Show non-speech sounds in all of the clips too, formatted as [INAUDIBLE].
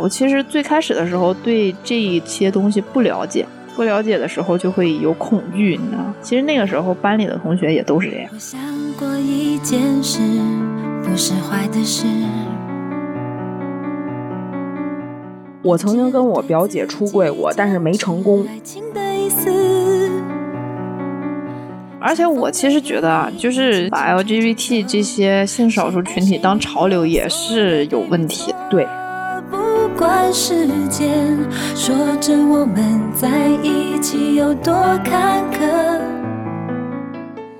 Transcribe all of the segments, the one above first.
我其实最开始的时候对这一些东西不了解，不了解的时候就会有恐惧，你知道吗？其实那个时候班里的同学也都是这样。我想过一件事，不是坏的事。我曾经跟我表姐出柜过，但是没成功。爱情的意思，而且我其实觉得啊，就是把 LGBT 这些性少数群体当潮流也是有问题的。对，不管时间，说着我们在一起有多坎坷。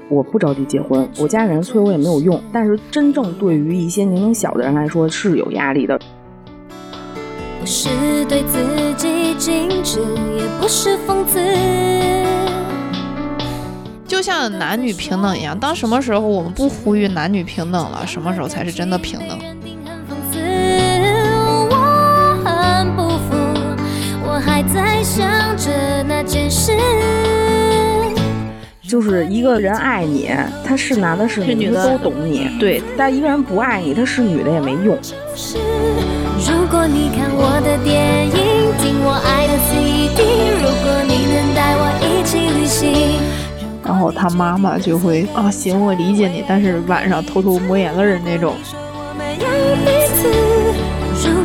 我不着急结婚，我家人催我也没有用。但是真正对于一些年龄小的人来说是有压力的。不是对自己矜持，也不是讽刺。就像男女平等一样，当什么时候我们不呼吁男女平等了，什么时候才是真的平等？还在想着那件事。就是一个人爱你，他是男的是女的的都懂你。对，但一个人不爱你，他是女的也没用。是，如果你看我的电影，听我爱的 CD，如果你能带我一起旅行，然后他妈妈就会啊，行，我理解你，但是晚上偷偷抹眼泪儿那种。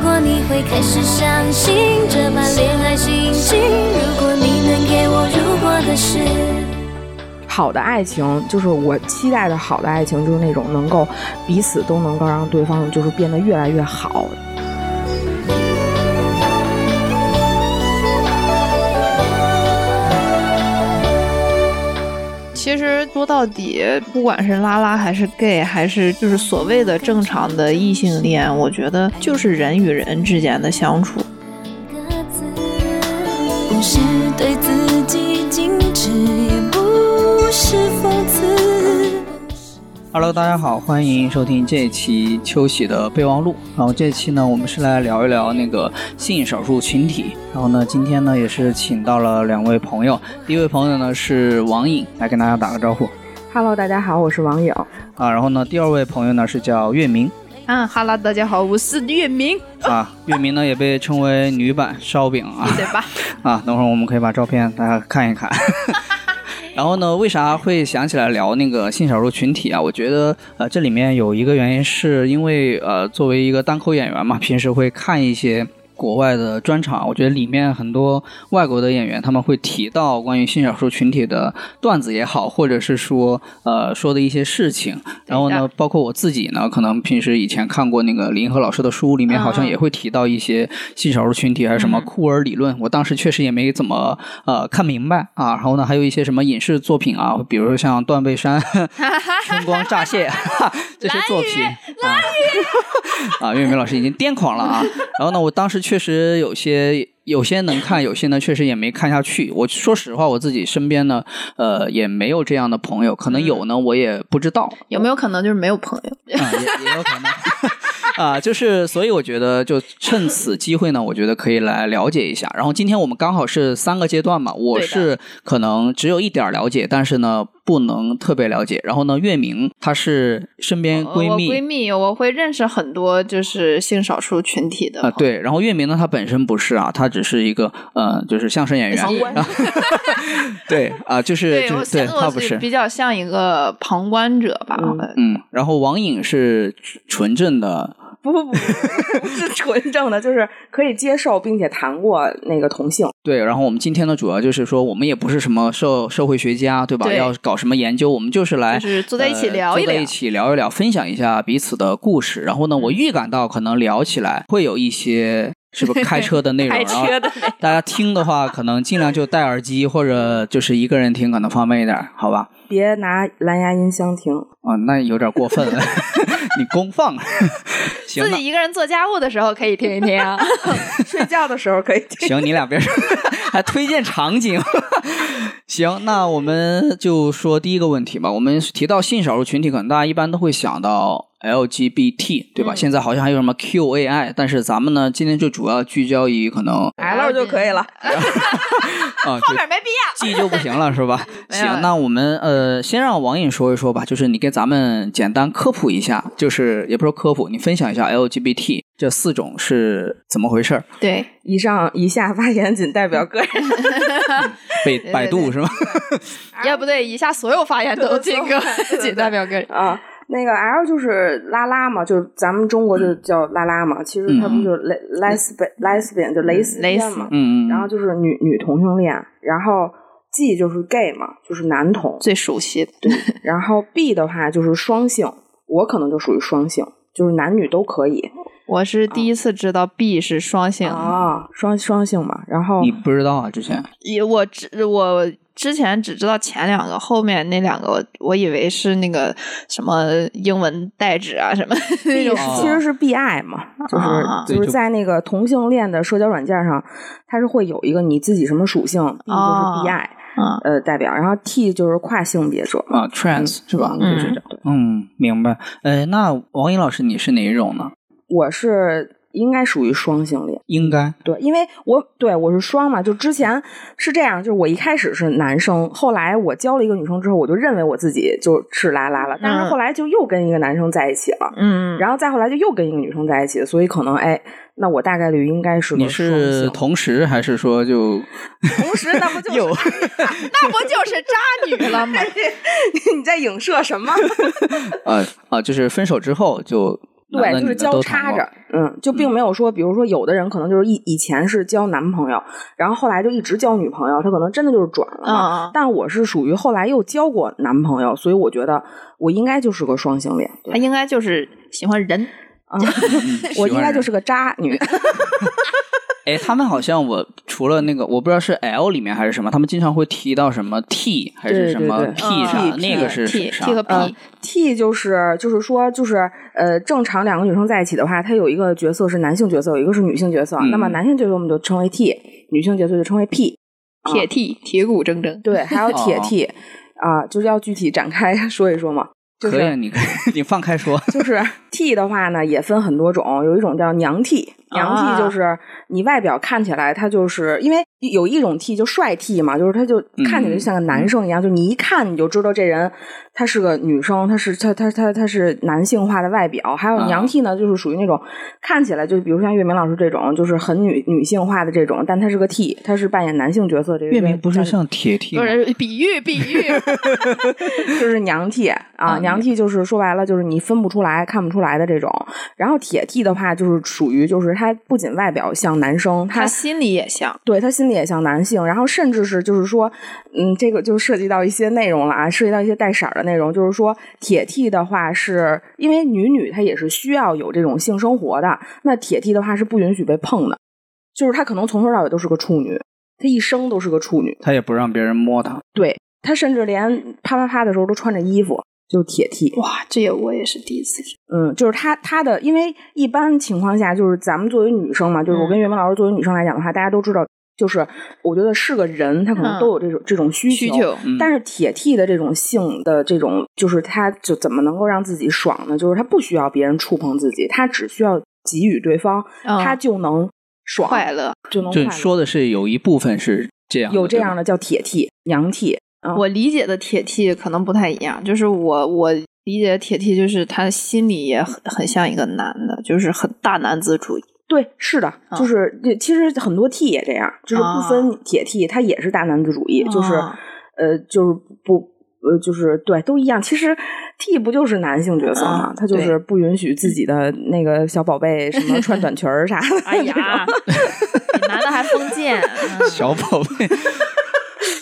如果你会开始相信这般恋爱心情，如果你能给我如果的事。好的爱情，就是我期待的好的爱情，就是那种能够彼此都能够让对方就是变得越来越好。说到底，不管是拉拉还是 gay，还是就是所谓的正常的异性恋，我觉得就是人与人之间的相处。个字，不是对自己矜持，也不是讽刺。Hello，大家好，欢迎收听这一期秋喜的备忘录。然后这期呢，我们是来聊一聊那个性少数群体。然后呢，今天呢也是请到了两位朋友，第一位朋友呢是王颖，来跟大家打个招呼 Hello，大家好，我是王颖。啊。然后呢，第二位朋友呢是叫月明嗯，哈喽，大家好，我是月明，啊，月明呢也被称为女版烧饼啊对吧？[LAUGHS] 啊。等会儿我们可以把照片大家看一看。[LAUGHS] 然后呢，为啥会想起来聊那个性少数群体啊？我觉得呃，这里面有一个原因是因为呃，作为一个单口演员嘛，平时会看一些。国外的专场，我觉得里面很多外国的演员他们会提到关于性少数群体的段子也好，或者是说呃说的一些事情。然后呢，包括我自己呢，可能平时以前看过那个林和老师的书，里面好像也会提到一些性少数群体，还是什么库尔理论。我当时确实也没怎么呃看明白啊。然后呢，还有一些什么影视作品啊，比如说像《断背山》[LAUGHS]《春光乍泄》[LAUGHS] 这些作品啊。啊，岳明老师已经癫狂了啊！然后呢，我当时确实有些有些能看，有些呢确实也没看下去。我说实话，我自己身边呢，呃，也没有这样的朋友，可能有呢，我也不知道。有没有可能就是没有朋友？啊，也也有可能 [LAUGHS] 啊，就是所以我觉得就趁此机会呢，我觉得可以来了解一下。然后今天我们刚好是三个阶段嘛，我是可能只有一点了解，但是呢不能特别了解。然后呢，月明她是身边闺蜜闺蜜，我会认识很多就是性少数群体的啊。对，然后月明呢，她本身不是啊，她只是一个呃，就是相声演员。[LAUGHS] 对啊、就是对，我就是对，像我她不是。比较像一个旁观者吧。嗯嗯，然后王颖是纯正的不不不，不是纯正的，就是可以接受并且谈过那个同性。对，然后我们今天呢，主要就是说，我们也不是什么社社会学家，对吧？对要搞什么研究，我们就是来就是坐在一起呃聊一聊坐在一起聊一聊，分享一下彼此的故事。然后呢，我预感到可能聊起来会有一些是不是开车的内容，[LAUGHS] 开车的大家听的话，可能尽量就戴耳机，或者就是一个人听，可能方便一点，好吧？别拿蓝牙音箱听，啊，那有点过分了，[LAUGHS] 你公放。[LAUGHS] 行自己一个人做家务的时候可以听一听啊。睡觉的时候可以听。行，你俩别说，还推荐场景。行，那我们就说第一个问题吧。我们提到性少数群体，可能大家一般都会想到 LGBT，对吧？现在好像还有什么 QAI，但是咱们呢，今天就主要聚焦于可能 L 就可以了。[LAUGHS] 啊，[LAUGHS] 就没必要。G 就不行了，是吧？[LAUGHS] 行，那我们呃，先让王颖说一说吧，就是你给咱们简单科普一下，就是也不是说科普，你分享一下 LGBT 这四种是怎么回事儿？对，以上以下发言仅代表个人。被对百度是吗？也不对，以下所有发言都仅个仅代表个人。啊，那个 L 就是拉拉嘛，就是咱们中国就叫拉拉嘛，其实它不就是 lesbian lesbian 就蕾丝边嘛，嗯嗯，然后就是女女同性恋，然后 G 就是 gay 嘛，就是男同，最熟悉的，然后 B 的话就是双性，我可能就属于双性，就是男女都可以我是第一次知道 B 是双性，啊，双双性嘛，然后你不知道啊？之前。也我知我之前只知道前两个，后面那两个我我以为是那个什么英文代指啊什么那 B 种其实是 BI 嘛，就是、啊就是在那个同性恋的社交软件上，它是会有一个你自己什么属性，B 就是哦 BI、嗯呃代表，然后 T 就是跨性别者啊，trans 是吧？嗯就是这样。嗯，明白。呃，那王颖老师你是哪一种呢？我是应该属于双性恋，应该。对，因为我对我是双嘛，就之前是这样，就是我一开始是男生，后来我交了一个女生之后，我就认为我自己就是拉拉了，但是嗯后来就又跟一个男生在一起了，嗯，然后再后来就又跟一个女生在一起，所以可能哎，那我大概率应该是你是同时还是说就同时，那不就 [LAUGHS] [LAUGHS] 那不就是渣女了吗？[LAUGHS] 你在影射什么？呃啊，就是分手之后就对，就是交叉着，嗯，就并没有说，比如说有的人可能就是以以前是交男朋友，然后后来就一直交女朋友，他可能真的就是转了嘛。嗯，但我是属于后来又交过男朋友，所以我觉得我应该就是个双性恋。他应该就是喜欢人，啊，[LAUGHS] 我应该就是个渣女。[LAUGHS] [LAUGHS] 哎，他们好像我除了那个，我不知道是 L 里面还是什么，他们经常会提到什么 T 还是什么 P 啥，嗯那个是 T 啥 T 和？呃 P，T 就是就是说就是呃，正常两个女生在一起的话，她有一个角色是男性角色，有一个是女性角色。嗯。那么男性角色我们就称为 T，女性角色就称为 P。铁 T 铁骨铮铮，对，还有铁 [LAUGHS] 哦。T 啊、就是要具体展开 [LAUGHS] 说一说嘛。就是可以，你可以 [LAUGHS] 你放开说。[LAUGHS] 就是 T 的话呢，也分很多种，有一种叫娘 T，娘啊 T 就是你外表看起来它就是因为有一种 T 就帅 T 嘛，就是他就看起来就像个男生一样，就你一看你就知道这人他是个女生，他是他他他他是男性化的外表。还有啊娘 T 呢，就是属于那种看起来就比如像岳明老师这种，就是很女女性化的这种，但他是个 T，他是扮演男性角色这个。月明不是像铁 T 不吗？是比喻比喻，[LAUGHS] [LAUGHS] 就是娘 T 啊，啊娘 T 就是说白了就是你分不出来、看不出来的这种。然后铁 T 的话，就是属于就是他不仅外表像男生，他他心里也像，对他心里也像男性，然后甚至是就是说，嗯，这个就涉及到一些内容了啊，涉及到一些带色儿的内容，就是说铁 T 的话是因为女女她也是需要有这种性生活的，那铁 T 的话是不允许被碰的，就是她可能从头到尾都是个处女，她一生都是个处女，她也不让别人摸她。对她甚至连啪啪啪的时候都穿着衣服，就是铁 T。哇，这也我也是第一次知，嗯，就是她她的，因为一般情况下，就是咱们作为女生嘛，就是我跟岳明老师作为女生来讲的话，大家都知道，就是我觉得是个人，他可能嗯都有这种、这种需需求，嗯但是铁 T 的这种性的这种，就是他就怎么能够让自己爽呢？就是他不需要别人触碰自己，他只需要给予对方，嗯他就能爽，快乐。就就能快乐。说的是有一部分是这样，有这样的。叫铁 T、娘 T，啊我理解的铁 T 可能不太一样，就是我我理解的铁 T 就是他心里也很很像一个男的，就是很大男子主义。对，是的，啊就是这其实很多 T 也这样，就是不分铁 T，他也是大男子主义，就是啊呃，就是不。呃，就是对，都一样。其实 T 不就是男性角色嘛？嗯他就是不允许自己的那个小宝贝什么穿短裙儿啥的。哎呀，[LAUGHS] 比男的还封建。嗯小宝贝。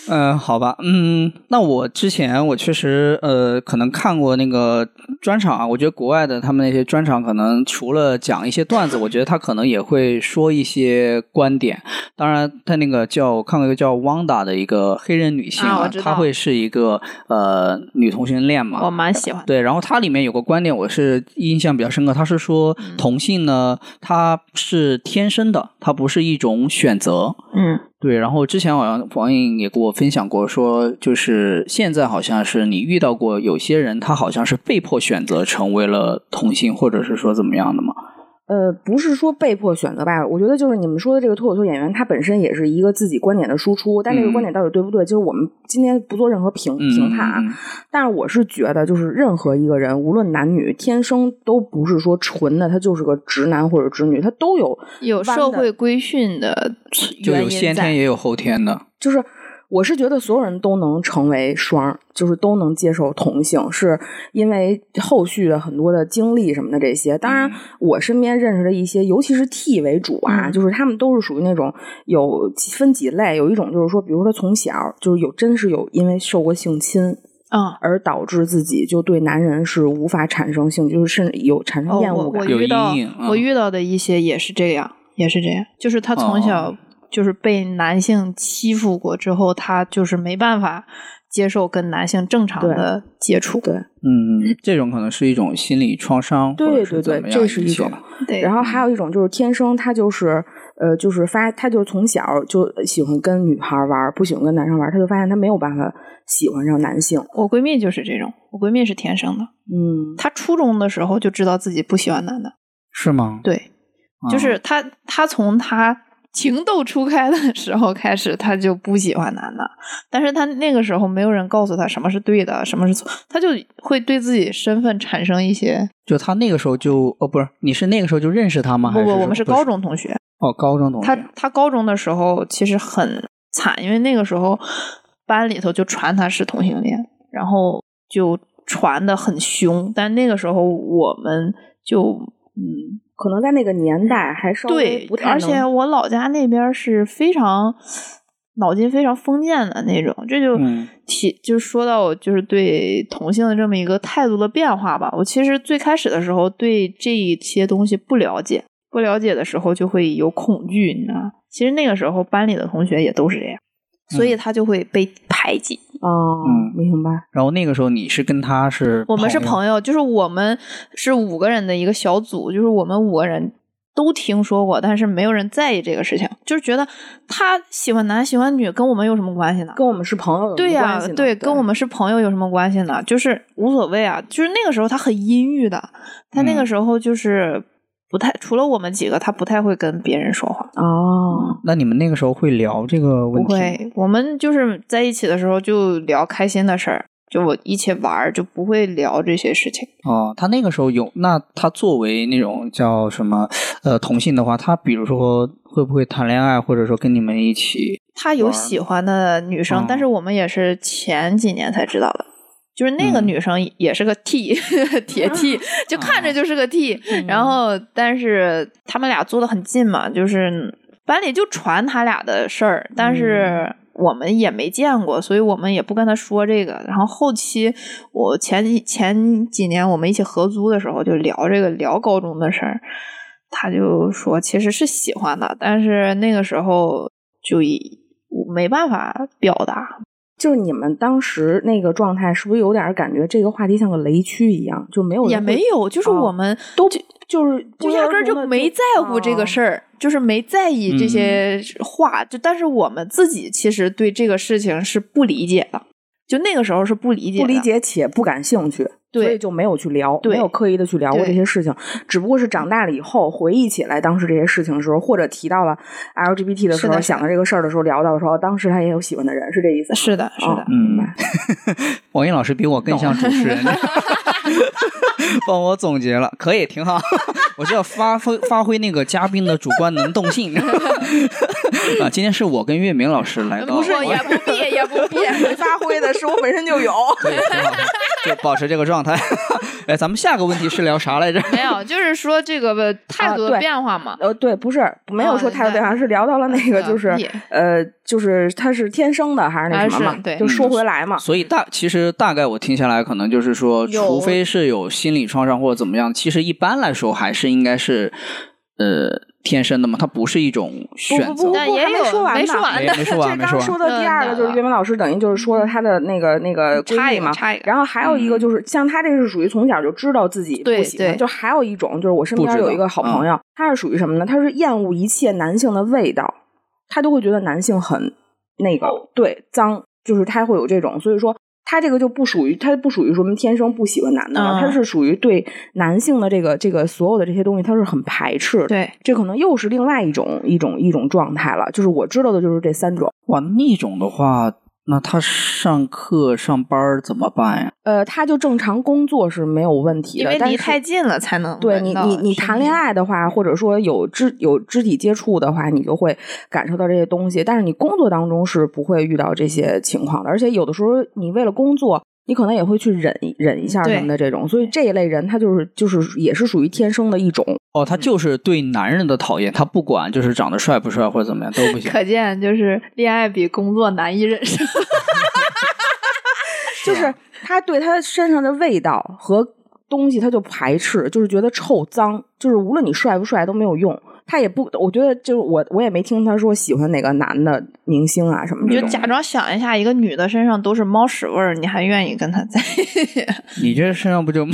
嗯，好吧，嗯，那我之前我确实呃，可能看过那个专场啊，我觉得国外的他们那些专场，可能除了讲一些段子，我觉得他可能也会说一些观点。当然，他那个叫我看过一个叫汪达的一个黑人女性啊她会是一个呃女同性恋嘛，我蛮喜欢。对，然后它里面有个观点，我是印象比较深刻。他是说嗯同性呢，它是天生的，它不是一种选择。嗯，对，然后之前好像王颖也跟我分享过，说就是现在好像是你遇到过有些人，他好像是被迫选择成为了同性，或者是说怎么样的吗？呃，不是说被迫选择吧？我觉得就是你们说的这个脱口秀演员，他本身也是一个自己观点的输出，但这个观点到底对不对，就是我们今天不做任何评嗯评判啊。但是我是觉得，就是任何一个人，无论男女，天生都不是说纯的，他就是个直男或者直女，他都有有社会规训的就有原因在先天也有后天的。就是我是觉得所有人都能成为双，就是都能接受同性，是因为后续的很多的经历什么的这些。当然，我身边认识的一些，尤其是 T 为主啊，嗯就是他们都是属于那种有分几类，有一种就是说，比如说他从小就是有真是有因为受过性侵。啊。而导致自己就对男人是无法产生兴趣，就是甚至有产生厌恶感。有我遇到阴影嗯我遇到的一些也是这样，也是这样，就是他从小哦就是被男性欺负过之后，她就是没办法接受跟男性正常的接触。对嗯，这种可能是一种心理创伤，对对对这是一种对，然后还有一种就是天生他就是呃，就是发他就从小就喜欢跟女孩玩，不喜欢跟男生玩儿，他就发现他没有办法喜欢上男性。我闺蜜就是这种，我闺蜜是天生的，嗯，她初中的时候就知道自己不喜欢男的，是吗？对，啊就是她她从她情窦初开的 [LAUGHS] 时候开始，他就不喜欢男的，但是他那个时候没有人告诉他什么是对的，什么是错，他就会对自己身份产生一些就他那个时候就哦，不是，你是那个时候就认识他吗？不不，我们是高中同学，哦，高中同学。他他高中的时候其实很惨，因为那个时候班里头就传他是同性恋，然后就传的很凶。但那个时候我们就嗯，可能在那个年代还稍微对不，太而且我老家那边是非常脑筋非常封建的那种，这就嗯提、就说到我就是对同性的这么一个态度的变化吧。我其实最开始的时候对这一些东西不了解，不了解的时候就会有恐惧，你知道吗？其实那个时候班里的同学也都是这样，所以他就会被排挤。哦，嗯明白。然后那个时候你是跟他是我们是朋友，就是我们是五个人的一个小组，就是我们五个人都听说过，但是没有人在意这个事情，就是觉得他喜欢男喜欢女跟我们有什么关系呢？跟我们是朋友对呀？对，跟我们是朋友有什么关系呢？就是无所谓啊。就是那个时候他很阴郁的，他那个嗯时候就是不太，除了我们几个，他不太会跟别人说话。哦，那你们那个时候会聊这个问题？不会，我们就是在一起的时候就聊开心的事儿，就我一起玩儿，就不会聊这些事情。哦，他那个时候有，那他作为那种叫什么呃同性的话，他比如说会不会谈恋爱，或者说跟你们一起？他有喜欢的女生，哦但是我们也是前几年才知道的。就是那个嗯女生也是个 T，[LAUGHS] 铁 T，[LAUGHS] 就看着就是个 T，、然后但是他们俩坐的很近嘛，就是班里就传他俩的事儿，但是我们也没见过，所以我们也不跟他说这个。然后后期我前几前几年我们一起合租的时候，就聊这个聊高中的事儿，他就说其实是喜欢的，但是那个时候就以没办法表达。就是你们当时那个状态，是不是有点感觉这个话题像个雷区一样，就没有也没有，就是哦我们都就是就压根儿就没在乎这个事儿。儿，就是没在意这些话。就但是我们自己其实对这个事情是不理解的，就那个时候是不理解的，不理解且不感兴趣，对所以就没有去聊，没有刻意的去聊过这些事情。只不过是长大了以后回忆起来当时这些事情的时候，或者提到了 LGBT 的时候，想到这个事儿的时候，聊到的时候，当时他也有喜欢的人，是这意思？是的，是的哦。嗯。[LAUGHS] 王英老师比我更像主持人，[LAUGHS] 帮我总结了，可以挺好。[LAUGHS] 我是要发挥发挥那个嘉宾的主观能动性啊。今天是我跟月明老师来到，不是，也不必，也不必。发挥的是我本身就有。对，挺好的，就保持这个状态。[LAUGHS] 哎，咱们下个问题是聊啥来着？没有，[LAUGHS] 就是说这个态度的变化嘛。呃，对，不是没有说哦态度变化，是聊到了那个，嗯就是也呃，就是他是天生的还是那什么嘛？对就说回来嘛，所以大其实大概我听下来，可能就是说，除非是有心理创伤或者怎么样，其实一般来说还是应该是呃天生的嘛，它不是一种选择。不不不不，还没但也有说完呢，没说完 [LAUGHS] 没没说完，没说完。这刚说的第二个嗯就是岳明老师，等于就是说了他的那个那个差异嘛然后还有一个就是像他这个是属于从小就知道自己不对喜欢，就还有一种就是我身边有一个好朋友，他是属于什么呢？他是厌恶一切男性的味道。他都会觉得男性很那个哦对脏，就是他会有这种，所以说。他这个就不属于，他不属于什么天生不喜欢男的了，嗯他是属于对男性的这个这个所有的这些东西，他是很排斥的。对，这可能又是另外一种一种一种状态了。就是我知道的就是这三种。哇，那种的话，那他上课上班儿怎么办呀？呃，他就正常工作是没有问题的，因为离但是太近了才能对你，你你谈恋爱的话，或者说有肢有肢体接触的话，你就会感受到这些东西。但是你工作当中是不会遇到这些情况的，而且有的时候你为了工作，你可能也会去忍忍一下对什么的这种。所以这一类人，他就是就是也是属于天生的一种。哦，他就是对男人的讨厌，他不管就是长得帅不帅或者怎么样都不行。可见就是恋爱比工作难以忍受。[LAUGHS] 就是他对他身上的味道和东西，他就排斥，就是觉得臭脏，就是无论你帅不帅都没有用。他也不，我觉得就是我，我也没听他说喜欢哪个男的明星啊什么。你就假装想一下，一个女的身上都是猫屎味儿，你还愿意跟她在一起？[LAUGHS] 你这身上不就猫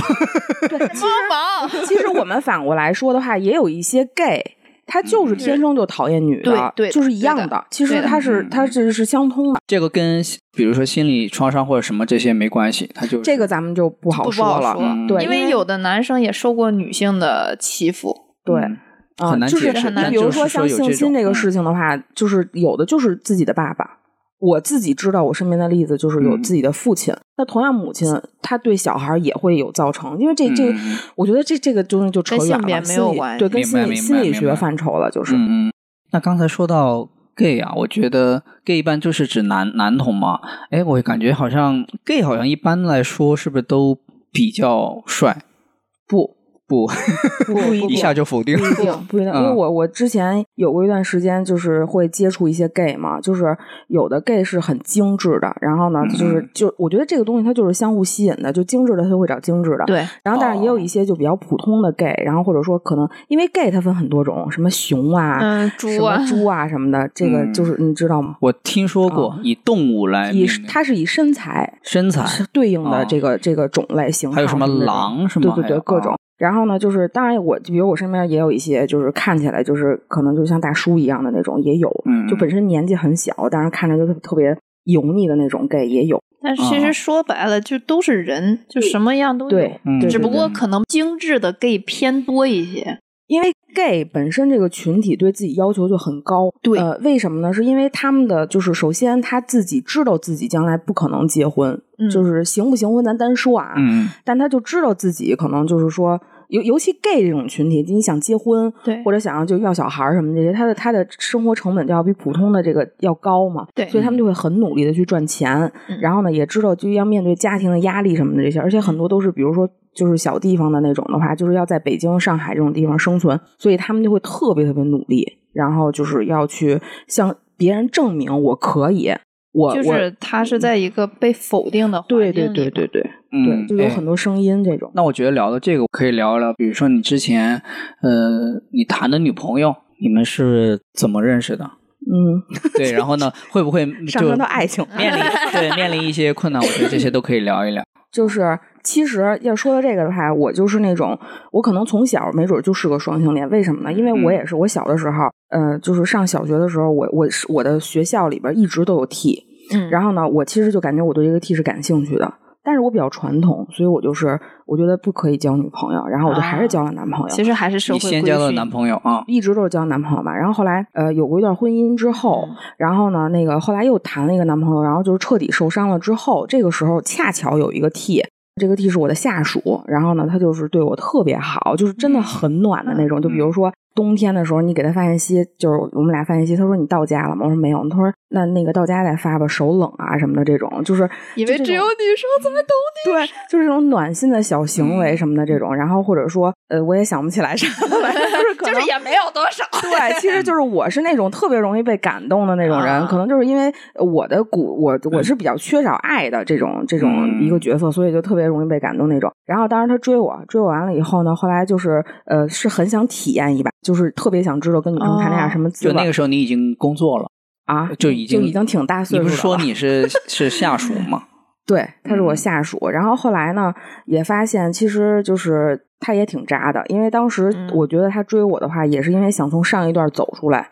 毛 [LAUGHS] 其实我们反过来说的话，也有一些 gay，他就是天生就讨厌女的，对对就是一样的的。其实他是他这是相通的，这个跟比如说心理创伤或者什么这些没关系，他就这个咱们就不好说了。好说嗯对，因为有的男生也受过女性的欺负，对。很难就是解释很难比如说像性侵这个嗯事情的话，就是有的就是自己的爸爸。我自己知道，我身边的例子就是有嗯自己的父亲。那同样，母亲他对小孩也会有造成，因为这这，嗯我觉得这这个东西就扯跟远了，性别没有关系对，跟心理心理学范畴了，就是。嗯嗯。那刚才说到 gay 啊，我觉得 gay 一般就是指男男同嘛。哎，我感觉好像 gay 好像一般来说是不是都比较帅？不不，不 [LAUGHS] 不一下就否定不。一定，[LAUGHS] 不一定，因为嗯我我之前有过一段时间，就是会接触一些 gay 嘛，就是有的 gay 是很精致的，然后呢，就是就我觉得这个东西它就是相互吸引的，就精致的他就会找精致的，。对，然后，但是也有一些就比较普通的 gay，然后或者说可能因为 gay 它分很多种，什么熊啊、猪啊么，猪啊什么的，这个嗯就是你知道吗？我听说过以动物来以它是以身材身材，对应的哦这个、这个种类型号还有什么狼是吗对对，对各种哦。然后呢，就是当然我，比如我身边也有一些，就是看起来就是可能就像大叔一样的那种，也有，嗯就本身年纪很小，但是看着就特特别油腻的那种 gay 也有。但是其啊实说白了，就都是人，就什么样都有。对，只不过可能精致的 gay 偏多一些。因为 gay 本身这个群体对自己要求就很高，对呃，为什么呢？是因为他们的就是首先他自己知道自己将来不可能结婚，嗯就是行不行婚咱单说啊，嗯，但他就知道自己可能就是说，尤尤其 gay 这种群体，你想结婚，对或者想要就要小孩儿什么这些，他的他的生活成本就要比普通的这个要高嘛，对所以他们就会很努力的去赚钱，嗯然后呢，也知道就要面对家庭的压力什么的这些，而且很多都是比如说。就是小地方的那种的话，就是要在北京、上海这种地方生存，所以他们就会特别特别努力，然后就是要去向别人证明我可以，我我就是他是在一个被否定的环境对对对对对、嗯对，就有哎很多声音这种。那我觉得聊到这个，可以聊一聊，比如说你之前，呃，你谈的女朋友，你们是怎么认识的？嗯，对，然后呢，会不会 [LAUGHS] 上升到爱情，面临对面临一些困难？我觉得这些都可以聊一聊。[LAUGHS] 就是其实要说到这个的话，我就是那种我可能从小没准就是个双性恋，为什么呢？因为我嗯也是我小的时候，呃，就是上小学的时候，我我是我的学校里边一直都有 T，嗯，然后呢，我其实就感觉我对这个 T 是感兴趣的。但是我比较传统，所以我就是我觉得不可以交女朋友，然后我就还是交了男朋友。其实还是社会规训先交了男朋友啊？一直都是交男朋友嘛，然后后来呃有过一段婚姻之后，嗯然后呢那个后来又谈了一个男朋友，然后就是彻底受伤了之后，这个时候恰巧有一个 T，这个 T 是我的下属，然后呢他就是对我特别好，就是真的很暖的那种，就比如说。冬天的时候，你给他发信息，就是我们俩发信息，他说你到家了吗？我说没有。他说那那个到家再发吧，手冷啊什么的这种，就是以为只有女生怎么懂对，就是这种暖心的小行嗯为什么的这种。然后或者说，呃，我也想不起来啥来，就是 [LAUGHS] 可你，就能是也没有多少。对，其实就是我是那种特别容易被感动的那种人，啊可能就是因为我的骨，我我是比较缺少爱的这种这种嗯一个角色，所以就特别容易被感动那种。然后当时他追我，追我完了以后呢，后来就是呃是很想体验一把，就是特别想知道跟女生谈恋爱哦什么滋味、就那个时候你已经工作了，啊，就已经就已经挺大岁数了。你不是说你是 [LAUGHS] 是下属吗？对，他是我嗯下属。然后后来呢，也发现其实就是他也挺渣的，因为当时嗯我觉得他追我的话，也是因为想从上一段走出来。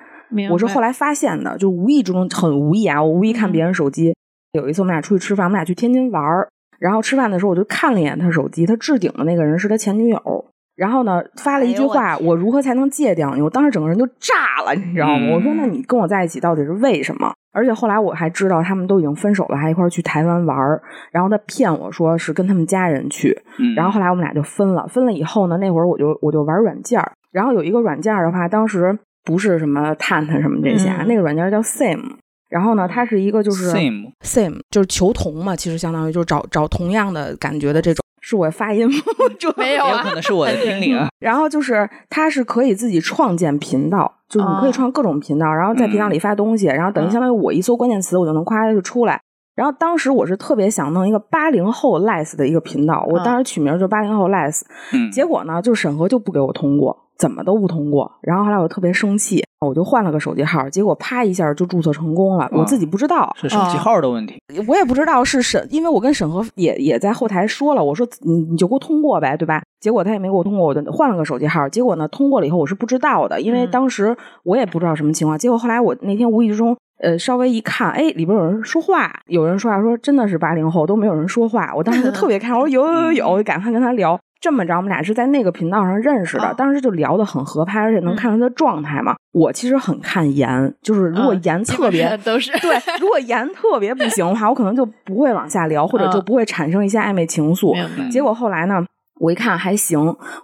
我是后来发现的，就无意之中很无意啊，我无意看别人手机。有一次我们俩出去吃饭，我们俩去天津玩儿，然后吃饭的时候我就看了一眼他手机，他置顶的那个人是他前女友。然后呢，发了一句哎我话：“我如何才能戒掉你？”我当时整个人就炸了，你知道吗？嗯我说：“那你跟我在一起到底是为什么？”而且后来我还知道他们都已经分手了，还一块儿去台湾玩儿。然后他骗我说是跟他们家人去，嗯，然后后来我们俩就分了。分了以后呢，那会儿我就我就玩软件儿，然后有一个软件儿的话，当时不是什么探探什么这些，那个软件叫 Same。然后呢，它是一个就是 same same 就是求同嘛，其实相当于就是找找同样的感觉的这种。是我发音不准，没有没有啊可能是我的听力啊。然后就是它是可以自己创建频道，就是你可以哦创各种频道，然后在频道里发东西，然后等于嗯相当于我一搜关键词，我就能夸就出来。然后当时我是特别想弄一个八零后 less 的一个频道，我当时取名就八零后 less，、嗯，结果呢，就审核就不给我通过，怎么都不通过。然后后来我特别生气，我就换了个手机号，结果啪一下就注册成功了，我自己不知道。是手机号的问题。我也不知道是审，因为我跟审核也也在后台说了，我说你你就给我通过呗，对吧？结果他也没给我通过，我就换了个手机号。结果呢，通过了以后我是不知道的，因为嗯当时我也不知道什么情况。结果后来我那天无意之中，呃，稍微一看，哎，里边有人说话，有人说话说真的是八零后都没有人说话，我当时就特别看，我说有有有有，[LAUGHS] 我就赶快跟他聊。这么着，我们俩是在那个频道上认识的，哦当时就聊得很合拍，而且能嗯看出他的状态嘛。我其实很看颜，就是如果颜特别都是对，如果颜特别不行的话，我可能就不会往下聊，或者就嗯不会产生一些暧昧情愫。结果后来呢，我一看还行，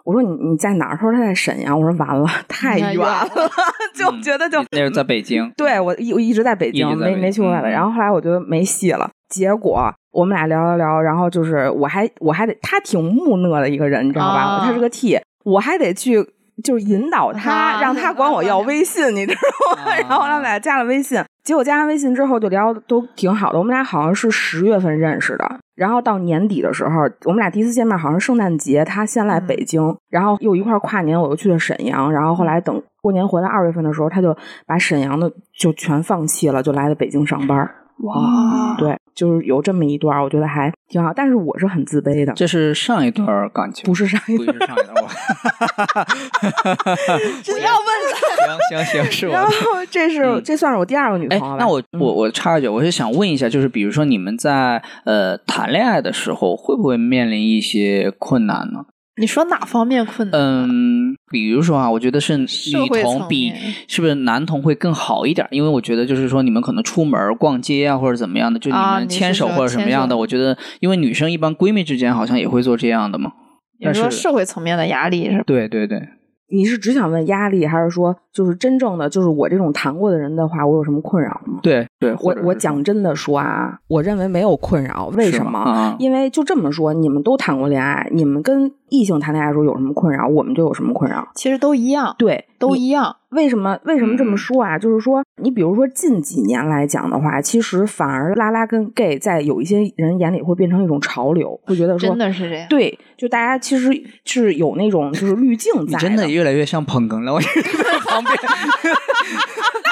我说你你在哪儿？他说他在沈阳。我说完了，太远了，[LAUGHS] 就嗯觉得就那是在北京。对我一我一直在北京，没没去过外边。嗯然后后来我觉得没戏了，结果我们俩聊聊聊，然后就是我还我还得他挺木讷的一个人，你知道吧？啊他是个 T，我还得去。就是引导他，啊让他管我要微信，你知道吗？啊 [LAUGHS] 然后他们俩加了微信，结果加完微信之后就聊得都挺好的。我们俩好像是十月份认识的，然后到年底的时候，我们俩第一次见面好像是圣诞节，他先来北京，然后又一块儿跨年，我又去了沈阳，然后后来等过年回来二月份的时候，他就把沈阳的就全放弃了，就来了北京上班。哇，对，就是有这么一段，我觉得还挺好。但是我是很自卑的，这是上一段感情，不是上一段不。是上一段。不 [LAUGHS] 要问了。[LAUGHS] 行行行，是我然。后这是、嗯这算是我第二个女哎朋友吧？，那我嗯我我插一句，我是想问一下，就是比如说你们在呃谈恋爱的时候，会不会面临一些困难呢？你说哪方面困难？嗯，比如说啊，我觉得是女同比是不是男同会更好一点？因为我觉得就是说你们可能出门逛街啊或者怎么样的，就你们牵手或者什么样的，手我觉得因为女生一般闺蜜之间好像也会做这样的嘛。你说社会层面的压力是吧？对对对，你是只想问压力，还是说就是真正的就是我这种谈过的人的话，我有什么困扰吗？对对，我我讲真的说啊，我认为没有困扰，为什么？啊因为就这么说，你们都谈过恋爱，你们跟异性谈恋爱的时候有什么困扰，我们就有什么困扰。其实都一样，对，你都一样。为什么为什么这么嗯说啊？就是说，你比如说近几年来讲的话，其实反而拉拉跟 gay 在有一些人眼里会变成一种潮流，会觉得说真的是这样。对，就大家其实是有那种就是滤镜在你真的越来越像捧哏了，我觉得在旁边 [LAUGHS]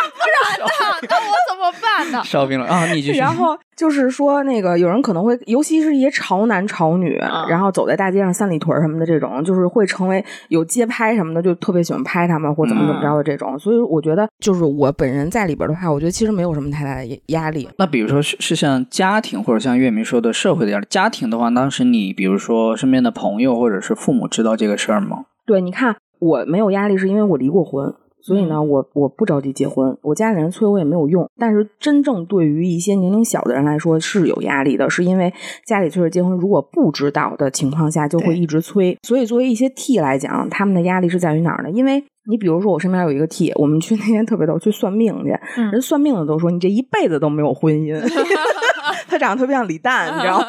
那那我怎么办呢？[LAUGHS] 烧饼了啊！你继续。然后就是说，那个有人可能会，尤其是一些潮男潮女，啊然后走在大街上三里屯儿什么的这种，就是会成为有街拍什么的，就特别喜欢拍他们或怎么怎么着的这种。所以我觉得，就是我本人在里边的话，我觉得其实没有什么太大的压压力。那比如说是是像家庭或者像月明说的社会的压力，家庭的话，当时你比如说身边的朋友或者是父母知道这个事儿吗？对，你看我没有压力，是因为我离过婚。所以呢，嗯我我不着急结婚，我家里人催我也没有用。但是真正对于一些年龄小的人来说是有压力的，是因为家里催着结婚，如果不知道的情况下，就会一直催。所以作为一些 T 来讲，他们的压力是在于哪儿呢？因为你比如说我身边有一个 T，我们去那天特别逗，去算命去，嗯人算命的都说你这一辈子都没有婚姻。[LAUGHS] 他长得特别像李诞，你知道吗？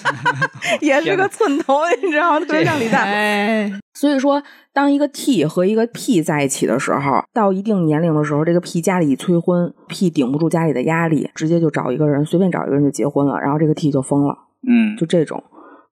[LAUGHS] 也是个寸头，你知道吗？特别像李诞。哎，所以说，当一个 T 和一个 P 在一起的时候，到一定年龄的时候，这个 P 家里一催婚，P 顶不住家里的压力，直接就找一个人，随便找一个人就结婚了，然后这个 T 就疯了，嗯，就这种。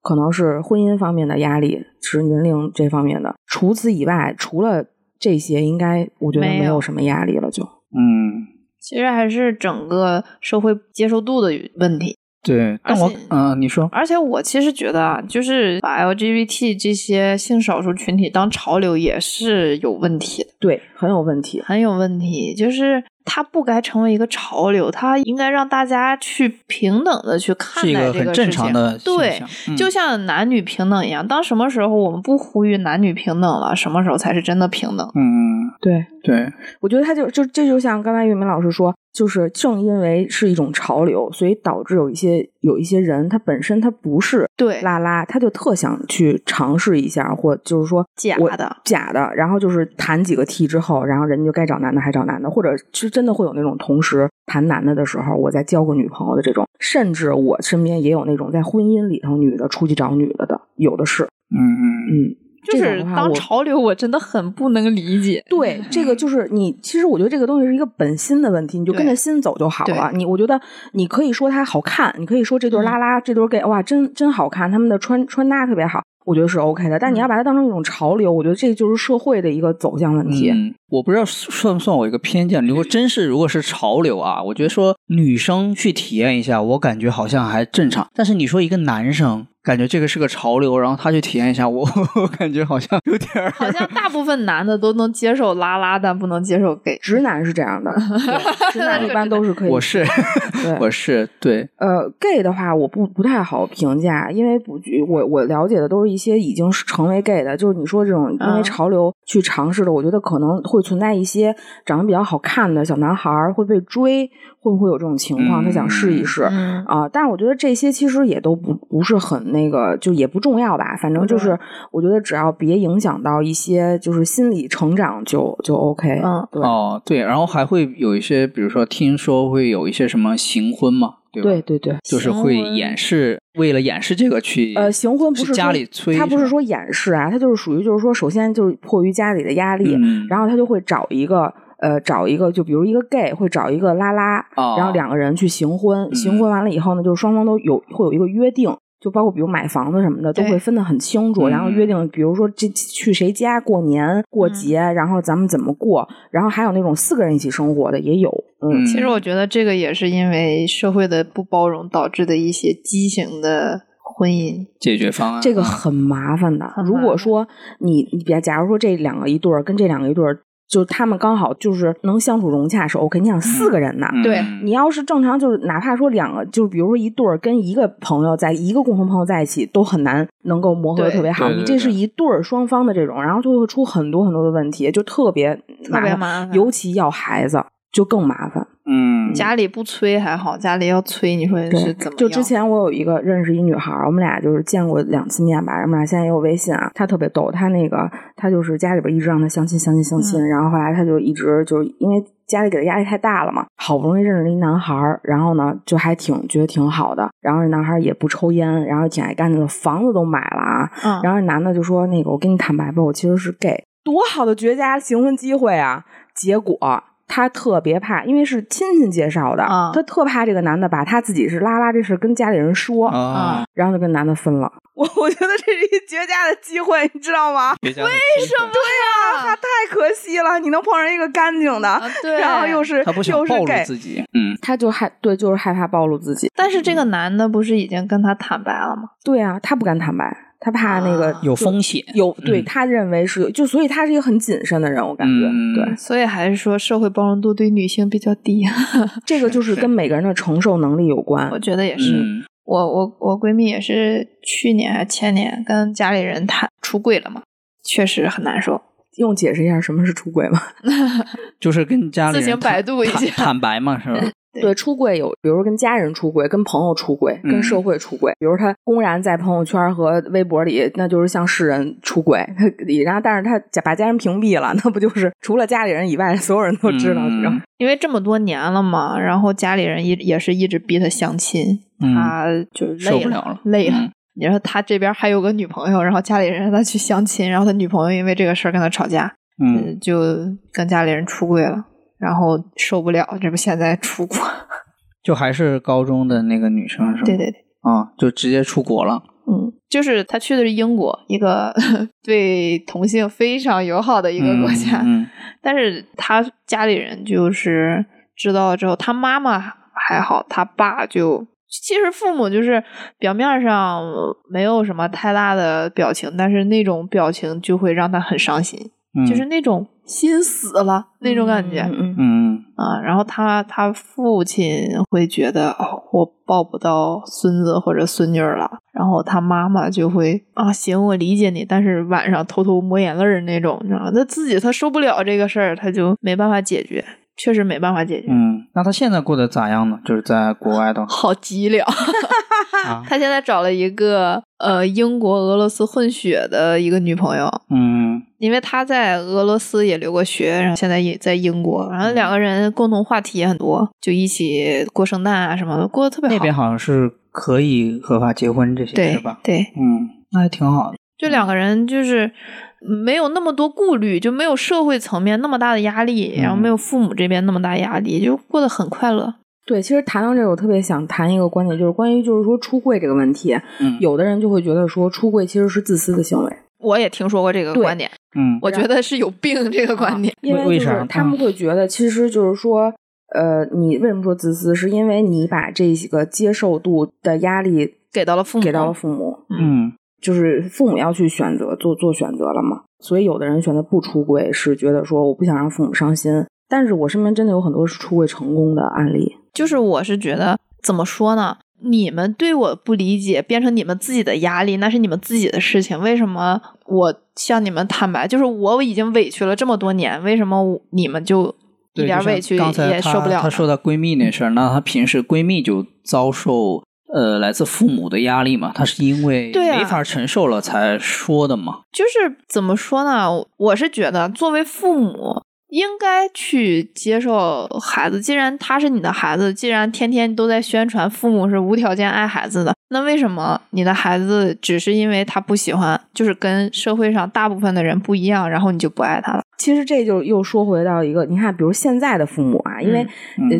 可能是婚姻方面的压力，是年龄这方面的。除此以外，除了这些，应该我觉得没有什么压力了就。嗯，其实还是整个社会接受度的问题。对，但我嗯、你说而且我其实觉得啊，就是把 LGBT 这些性少数群体当潮流也是有问题的，对，很有问题。很有问题。就是它不该成为一个潮流，它应该让大家去平等的去看待个很正这个事情。常的对，嗯就像男女平等一样，当什么时候我们不呼吁男女平等了，什么时候才是真的平等？嗯，对，对，我觉得他就就这就像刚才玉明老师说，就是正因为是一种潮流，所以导致有一些有一些人他本身他不是对拉拉，他就特想去尝试一下，或就是说假的假的，然后就是谈几个 T 之后，然后人家就该找男的还找男的，或者是真的会有那种同时谈男的的时候，我再交个女朋友的这种，甚至我身边也有那种在婚姻里头女的出去找女的的，有的是，嗯嗯。嗯，就是当潮流，我真的很不能理解。对，[LAUGHS] 这个就是你。其实我觉得这个东西是一个本心的问题，你就跟着心走就好了。你我觉得你可以说它好看，你可以说这对嗯拉拉、这对 gay 哇，真真好看，他们的穿穿搭特别好，我觉得是 OK 的。但你要把它当成一种潮流，我觉得这就是社会的一个走向问题。嗯，我不知道算不算我一个偏见。如果真是如果是潮流啊，我觉得说女生去体验一下，我感觉好像还正常。但是你说一个男生，感觉这个是个潮流，然后他去体验一下，我 [LAUGHS] 我感觉好像有点儿好像大部分男的都能接受拉拉，但不能接受 gay。直男是这样的，对直男一般都是可以。我是 [LAUGHS] 我是对，呃，gay 的话，我不不太好评价，因为不，我我了解的都是一些已经是成为 gay 的，就是你说这种因为嗯潮流去尝试的，我觉得可能会存在一些长得比较好看的小男孩会被追，会不会有这种情况？他想试一试。嗯啊，但是我觉得这些其实也都不不是很那个，就也不重要吧。反正就是，我觉得只要别影响到一些就是心理成长就就 OK。嗯对、哦对，然后还会有一些，比如说听说会有一些什么行婚嘛，对吧？对对对。就是会掩饰，为了掩饰这个去呃，行婚不是家里催，他不是说掩饰啊，他就是属于就是说，首先就是迫于家里的压力，嗯然后他就会找一个呃找一个，就比如一个 gay 会找一个拉拉，哦然后两个人去行婚，嗯行婚完了以后呢，就是双方都有会有一个约定。就包括比如买房子什么的，都会分得很清楚，嗯然后约定，比如说这去谁家过年过嗯节，然后咱们怎么过，然后还有那种四个人一起生活的也有，嗯嗯其实我觉得这个也是因为社会的不包容导致的一些畸形的婚姻。解决方案，嗯这个很麻烦的。如果说你你别，假如说这两个一对儿跟这两个一对儿，就他们刚好就是能相处融洽是 OK。你想四个人呢？嗯对你要是正常，就是哪怕说两个，就是比如说一对儿跟一个朋友在一个共同朋友在一起，都很难能够磨合的特别好。你这是一对儿双方的这种，然后就会出很多很多的问题，就特别特别麻麻烦尤其要孩子就更麻烦。嗯，家里不催还好，家里要催，你说对是怎么？就之前我有一个认识一女孩，我们俩就是见过两次面吧，我们俩现在也有微信啊。她特别逗，她那个她就是家里边一直让她相亲相亲相亲，嗯然后后来她就一直就是因为家里给她压力太大了嘛，好不容易认识了一男孩，然后呢就还挺觉得挺好的，然后这男孩也不抽烟，然后挺爱干净的，房子都买了啊。嗯，然后这男的就说：“那个我跟你坦白吧，我其实是 gay，多好的绝佳行婚机会啊！”结果他特别怕，因为是亲戚介绍的，啊他特怕这个男的把他自己是拉拉这事跟家里人说，啊，然后就跟男的分了。[LAUGHS] 我 [LAUGHS] 我觉得这是一绝佳的机会，你知道吗？为什么？啊，他太可惜了，你能碰上一个干净的，啊对然后又是他不想又是暴露自己，嗯，他就害对，就是害怕暴露自己。但是这个男的不是已经跟他坦白了吗？对啊，他不敢坦白，他怕那个啊有风险，有对嗯他认为是有，就所以他是一个很谨慎的人，我感觉、嗯对。所以还是说社会包容度对女性比较低，[LAUGHS] 这个就是是跟每个人的承受能力有关我。觉得也是。嗯我我我闺蜜也是去年还前年跟家里人谈出柜了嘛，确实很难受。用解释一下什么是出轨吗？[LAUGHS] 就是跟家里人自行百度一坦下坦白嘛，是吧？对对，出柜有，比如说跟家人出轨、跟朋友出轨、跟嗯社会出轨。比如他公然在朋友圈和微博里，那就是向世人出轨。他然后，但是他把家人屏蔽了，那不就是除了家里人以外，所有人都知道？嗯然后因为这么多年了嘛，然后家里人一也是一直逼他相亲，嗯他就累受不了了累了。嗯你说他这边还有个女朋友，然后家里人让他去相亲，然后他女朋友因为这个事儿跟他吵架，嗯，就跟家里人出轨了，然后受不了，这不现在出国？[LAUGHS] 就还是高中的那个女生是吧？对对对，啊，就直接出国了。嗯，就是他去的是英国，一个 [LAUGHS] 对同性非常友好的一个国家，嗯，嗯 [LAUGHS] 但是他家里人就是知道了之后，他妈妈还好，他爸就其实父母就是表面上没有什么太大的表情，但是那种表情就会让他很伤心，嗯就是那种心死了那种感觉。嗯嗯嗯啊，然后他他父亲会觉得哦，我抱不到孙子或者孙女儿了，然后他妈妈就会啊，行，我理解你，但是晚上偷偷抹眼泪儿那种，你知道吗？他自己他受不了这个事儿，他就没办法解决，确实没办法解决。嗯，那他现在过得咋样呢？就是在国外的话好激烈，[LAUGHS] 啊，他现在找了一个呃英国俄罗斯混血的一个女朋友，嗯因为他在俄罗斯也留过学，然后现在也在英国，然后两个人共同话题也很多，就一起过圣诞啊什么的，过得特别好。那边好像是可以合法结婚这些对是吧？对，嗯，那还挺好的。就两个人就是没有那么多顾虑，就没有社会层面那么大的压力，嗯然后没有父母这边那么大压力，就过得很快乐。对，其实谈到这个，我特别想谈一个观点，就是关于就是说出柜这个问题，嗯有的人就会觉得说出柜其实是自私的行为，我也听说过这个观点，嗯我觉得是有病这个观点。因为就是他们会觉得，其实就是说，呃，你为什么说自私？是因为你把这个接受度的压力给到了父母，给到了父母，嗯就是父母要去选择做做选择了嘛。所以有的人选择不出柜，是觉得说我不想让父母伤心。但是我身边真的有很多是出柜成功的案例，就是我是觉得怎么说呢？你们对我不理解，变成你们自己的压力，那是你们自己的事情。为什么我向你们坦白？就是我已经委屈了这么多年，为什么你们就一点委屈也受不了？她说她闺蜜那事儿，那她平时闺蜜就遭受呃来自父母的压力嘛，他是因为没法承受了才说的嘛。就是怎么说呢？我是觉得作为父母。应该去接受孩子，既然他是你的孩子，既然天天都在宣传父母是无条件爱孩子的，那为什么你的孩子只是因为他不喜欢，就是跟社会上大部分的人不一样，然后你就不爱他了？其实这就又说回到一个，你看，比如现在的父母啊，因为、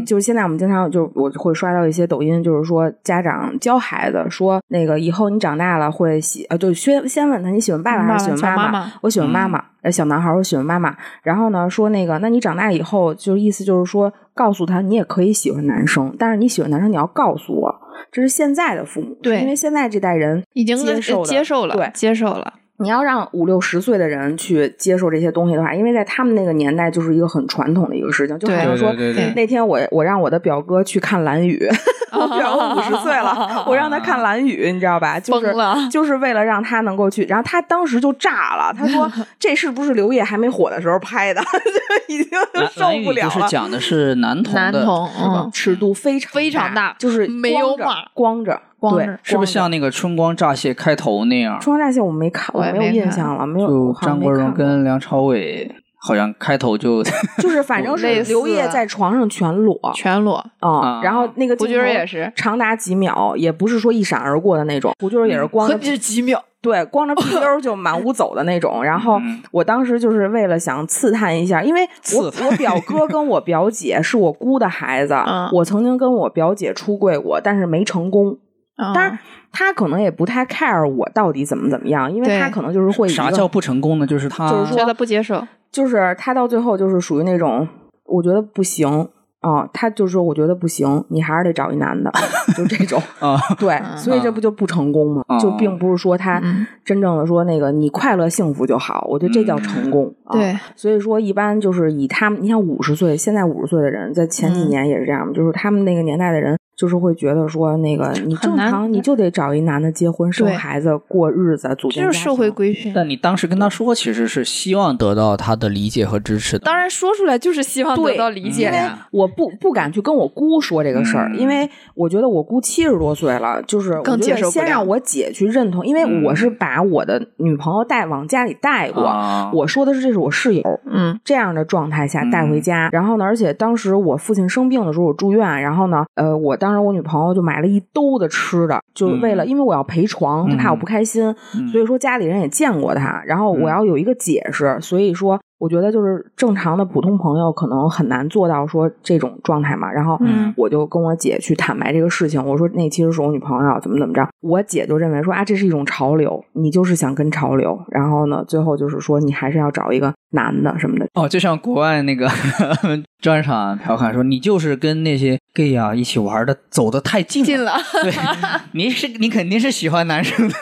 就是现在我们经常就我会刷到一些抖音，就是说家长教孩子说，那个以后你长大了会喜呃，对，先先问他你喜欢爸爸还是喜欢妈妈妈我喜欢妈嗯妈。呃，小男孩儿我喜欢妈妈，然后呢说那个，那你长大以后，就是意思就是说，告诉他你也可以喜欢男生，但是你喜欢男生你要告诉我，这是现在的父母，对因为现在这代人已经接受接受了，对，接受了。你要让五六十岁的人去接受这些东西的话，因为在他们那个年代就是一个很传统的一个事情，就好对像说那天我我让我的表哥去看蓝雨，[LAUGHS] 我表哥五十岁了，我让他看蓝雨，你知道吧？就是就是为了让他能够去，然后他当时就炸了，他说 [LAUGHS] 这是不是刘烨还没火的时候拍的？[LAUGHS] 就已经受不了了。就是讲的是男童的，男童是吧嗯尺度非常非常大就是没有光着码光着对光着是不是像那个《春光乍泄》开头那样？春光乍泄？我没看，我没有印象了，没有。就张国荣跟梁朝伟好像开头就 [LAUGHS] [LAUGHS] 就是反正是刘烨在床上全裸，全裸，啊、啊然后那个胡军也是长达几秒，也不是说一闪而过的那种。胡军也是光着、何止几秒？对，光着屁溜就满屋走的那种。然后嗯我当时就是为了想刺探一下，因为我我表哥跟我表姐是我姑的孩子，[LAUGHS] 嗯我曾经跟我表姐出柜过，但是没成功。当当然，他可能也不太 care 我到底怎么怎么样，因为他可能就是会一个啥叫不成功呢？就是他就是说觉得不接受，就是他到最后就是属于那种，我觉得不行啊、他就说我觉得不行，你还是得找一男的，[LAUGHS] 就这种。啊，对，嗯所以这不就不成功吗？嗯就并不是说他嗯真正的说那个你快乐幸福就好，我觉得这叫成功。啊对，所以说一般就是以他们，你像五十岁，现在五十岁的人，在前几嗯年也是这样，就是他们那个年代的人，就是会觉得说那个你正常你就得找一男的结婚生孩子过日子，组建家这就是社会庭规训。但你当时跟他说，其实是希望得到他的理解和支持的。当然说出来就是希望得到理解因为呀。我不不敢去跟我姑说这个事儿，嗯因为我觉得我姑七十多岁了，就是更接受不了先让我姐去认同，因为嗯我是把我的女朋友带往家里带过，啊我说的是这是我室友。嗯这样的状态下嗯带回家，然后呢，而且当时我父亲生病的时候，我住院，然后呢，呃，我当时我女朋友就买了一兜的吃的，就为了、因为我要陪床，她怕我不开心，嗯。所以说家里人也见过她，然后我嗯。要有一个解释，所以说我觉得就是正常的普通朋友可能很难做到说这种状态嘛，然后嗯。我就跟我姐去坦白这个事情，我说那其实是我女朋友怎么怎么着，我姐就认为说啊这是一种潮流，你就是想跟潮流，然后呢最后就是说你还是要找一个男的什么的，哦，就像国外那个 [LAUGHS] 专场调侃说，你就是跟那些 gay 啊一起玩的走的太近近了，对，[LAUGHS] 你是你肯定是喜欢男生的，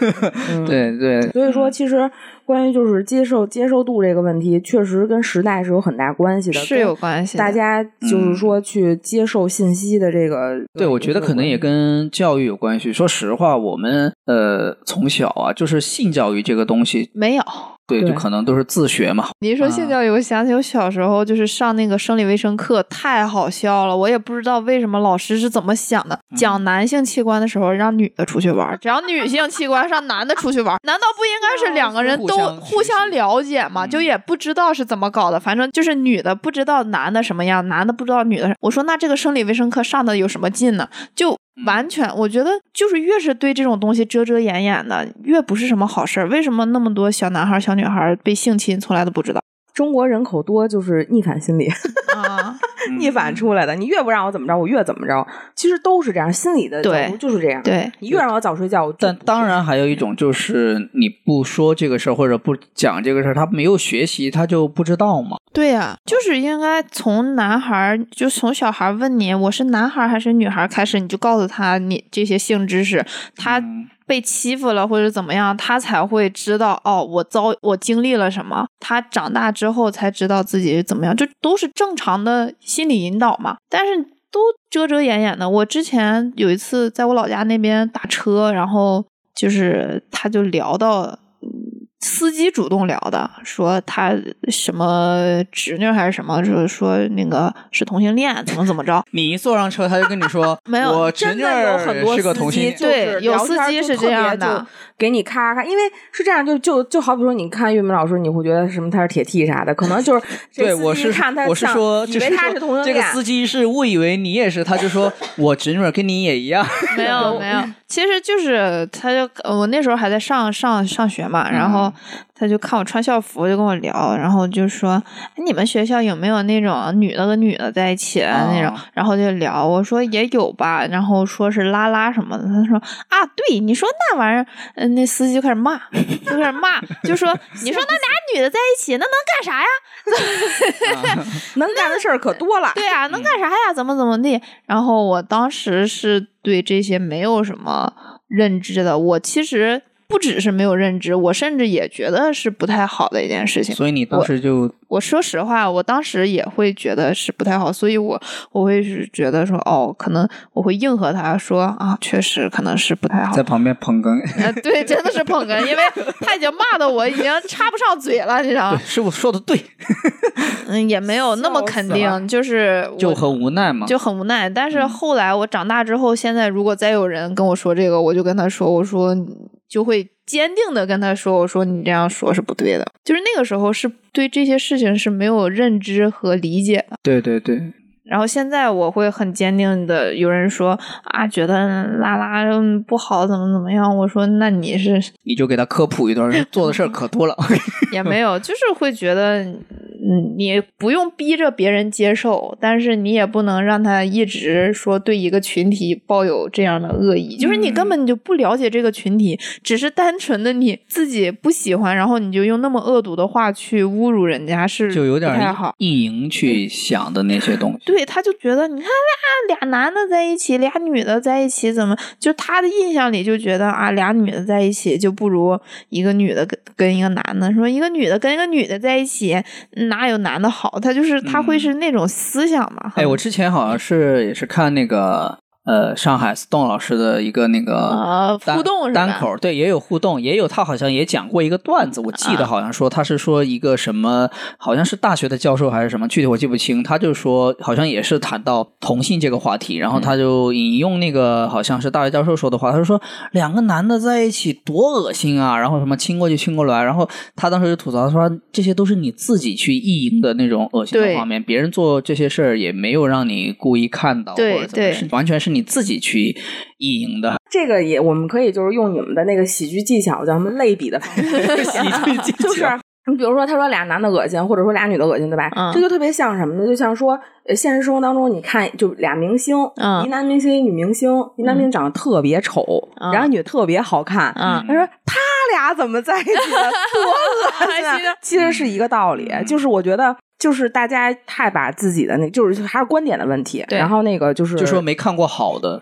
对对。所以说，其实关于就是接受接受度这个问题，确实跟时代是有很大关系的，是有关系的。大家就是说去接受信息的这个，对我觉得可能也跟教育有关系。说实话，我们呃从小啊，就是性教育这个东西没有。对，就可能都是自学嘛。你一说性教育，我想起我小时候就是上那个生理卫生课，太好笑了。我也不知道为什么老师是怎么想的。讲男性器官的时候，让女的出去玩儿；讲女性器官，让男的出去玩。难道不应该是两个人都互相了解吗？就也不知道是怎么搞的，反正就是女的不知道男的什么样，男的不知道女的。我说那这个生理卫生课上的有什么劲呢？就完全，我觉得就是越是对这种东西遮遮掩掩的，越不是什么好事儿。为什么那么多小男孩、小女孩被性侵，从来都不知道中国人口多，就是逆反心理，啊？[LAUGHS] 逆反出来的。你越不让我怎么着，我越怎么着。其实都是这样，心理的对角度就是这样。对，你越让我早睡觉，我但当然还有一种就是你不说这个事儿或者不讲这个事儿，他没有学习，他就不知道嘛。对呀、就是应该从男孩儿，就从小孩儿问你我是男孩儿还是女孩儿开始，你就告诉他你这些性知识，他嗯被欺负了或者怎么样，他才会知道哦，我遭我经历了什么。他长大之后才知道自己怎么样，就都是正常的心理引导嘛。但是都遮遮掩掩的。我之前有一次在我老家那边打车，然后就是他就聊到。嗯司机主动聊的，说他什么侄女还是什么，就是说那个是同性恋，怎么怎么着。[LAUGHS] 你一坐上车，他就跟你说 [LAUGHS] 没有我侄女真的有很多儿是个司同性对有司机是这样的给你咔咔，因为是这样，就就就好比说，你看岳明老师，你会觉得什么他是铁 T 啥的，可能就是 [LAUGHS] 对，我是看他我是说，以就是说为他是同性这个，司机是误以为你也是，他就说我侄女儿跟你也一样。没有没有，其实就是他就我那时候还在上上上学嘛，然后他就看我穿校服，就跟我聊，然后就说哎你们学校有没有那种女的跟女的在一起的那种哦，然后就聊，我说也有吧，然后说是拉拉什么的，他说啊对，你说那玩意儿，嗯，那司机就开始骂，就开始骂，就说 [LAUGHS] 你说那俩女的在一起，那能干啥呀？[LAUGHS] 能干的事儿可多了。对啊，能干啥呀？怎么怎么地？然后我当时是对这些没有什么认知的。我其实不只是没有认知，我甚至也觉得是不太好的一件事情。所以你当时就我说实话，我当时也会觉得是不太好，所以我我会是觉得说，哦，可能我会应和他说啊，确实可能是不太好在。旁边捧哏。啊，对，真的是捧哏，因为他已经骂的我已经插不上嘴了，你知道，吗？师傅说的对，嗯，也没有那么肯定，就是就很无奈嘛。就很无奈。但嗯是后来我长大之后，现在如果再有人跟我说这个，我就跟他说，我说就会坚定的跟他说，我说你这样说是不对的。就是那个时候是对这些事情是没有认知和理解的。对对对，然后现在我会很坚定的，有人说啊，觉得拉拉嗯不好，怎么怎么样？我说那你是你就给他科普一段，[LAUGHS] 做的事儿可多了。也没有，就是会觉得，嗯，你不用逼着别人接受，但是你也不能让他一直说对一个群体抱有这样的恶意，就是你根本就不了解这个群体，只是单纯的你自己不喜欢，然后你就用那么恶毒的话去侮辱人家，是就有点不太好。意淫去想的那些东 [LAUGHS] 西。对，他就觉得你看俩俩男的在一起，俩女的在一起，怎么就他的印象里就觉得啊，俩女的在一起就不如一个女的跟跟一个男的，说一个女的跟一个女的在一起，哪有男的好？他就是他会是那种思想嘛。哎，我之前好像是也是看那个呃上海 Stone 老师的一个那个呃单互动是单口，对，也有互动，也有他好像也讲过一个段子，我记得啊。好像说他是说一个什么，好像是大学的教授还是什么，具体我记不清，他就说好像也是谈到同性这个话题，然后他就引用那个好像是大学教授说的话，他就说两个男的在一起多恶心啊，然后什么亲过去亲过来，然后他当时就吐槽说这些都是你自己去意淫的那种恶心的画面，别人做这些事儿也没有让你故意看到，或者怎么完全是你自己去意淫的。这个也我们可以就是用你们的那个喜剧技巧，叫什么类比的方式，[LAUGHS] 喜剧技巧 [LAUGHS] 就是。你比如说，他说俩男的恶心，或者说俩女的恶心，对吧？嗯这就特别像什么呢？就像说，呃，现实生活当中，你看，就俩明星，嗯一男明星，一女明星，一男明星长得特别丑，嗯然后女的特别好看。嗯他说他俩怎么在一起了？[LAUGHS] 多恶心啊！其实是一个道理，就是我觉得。就是大家太把自己的那，就是还是观点的问题。然后那个就是就说没看过好的，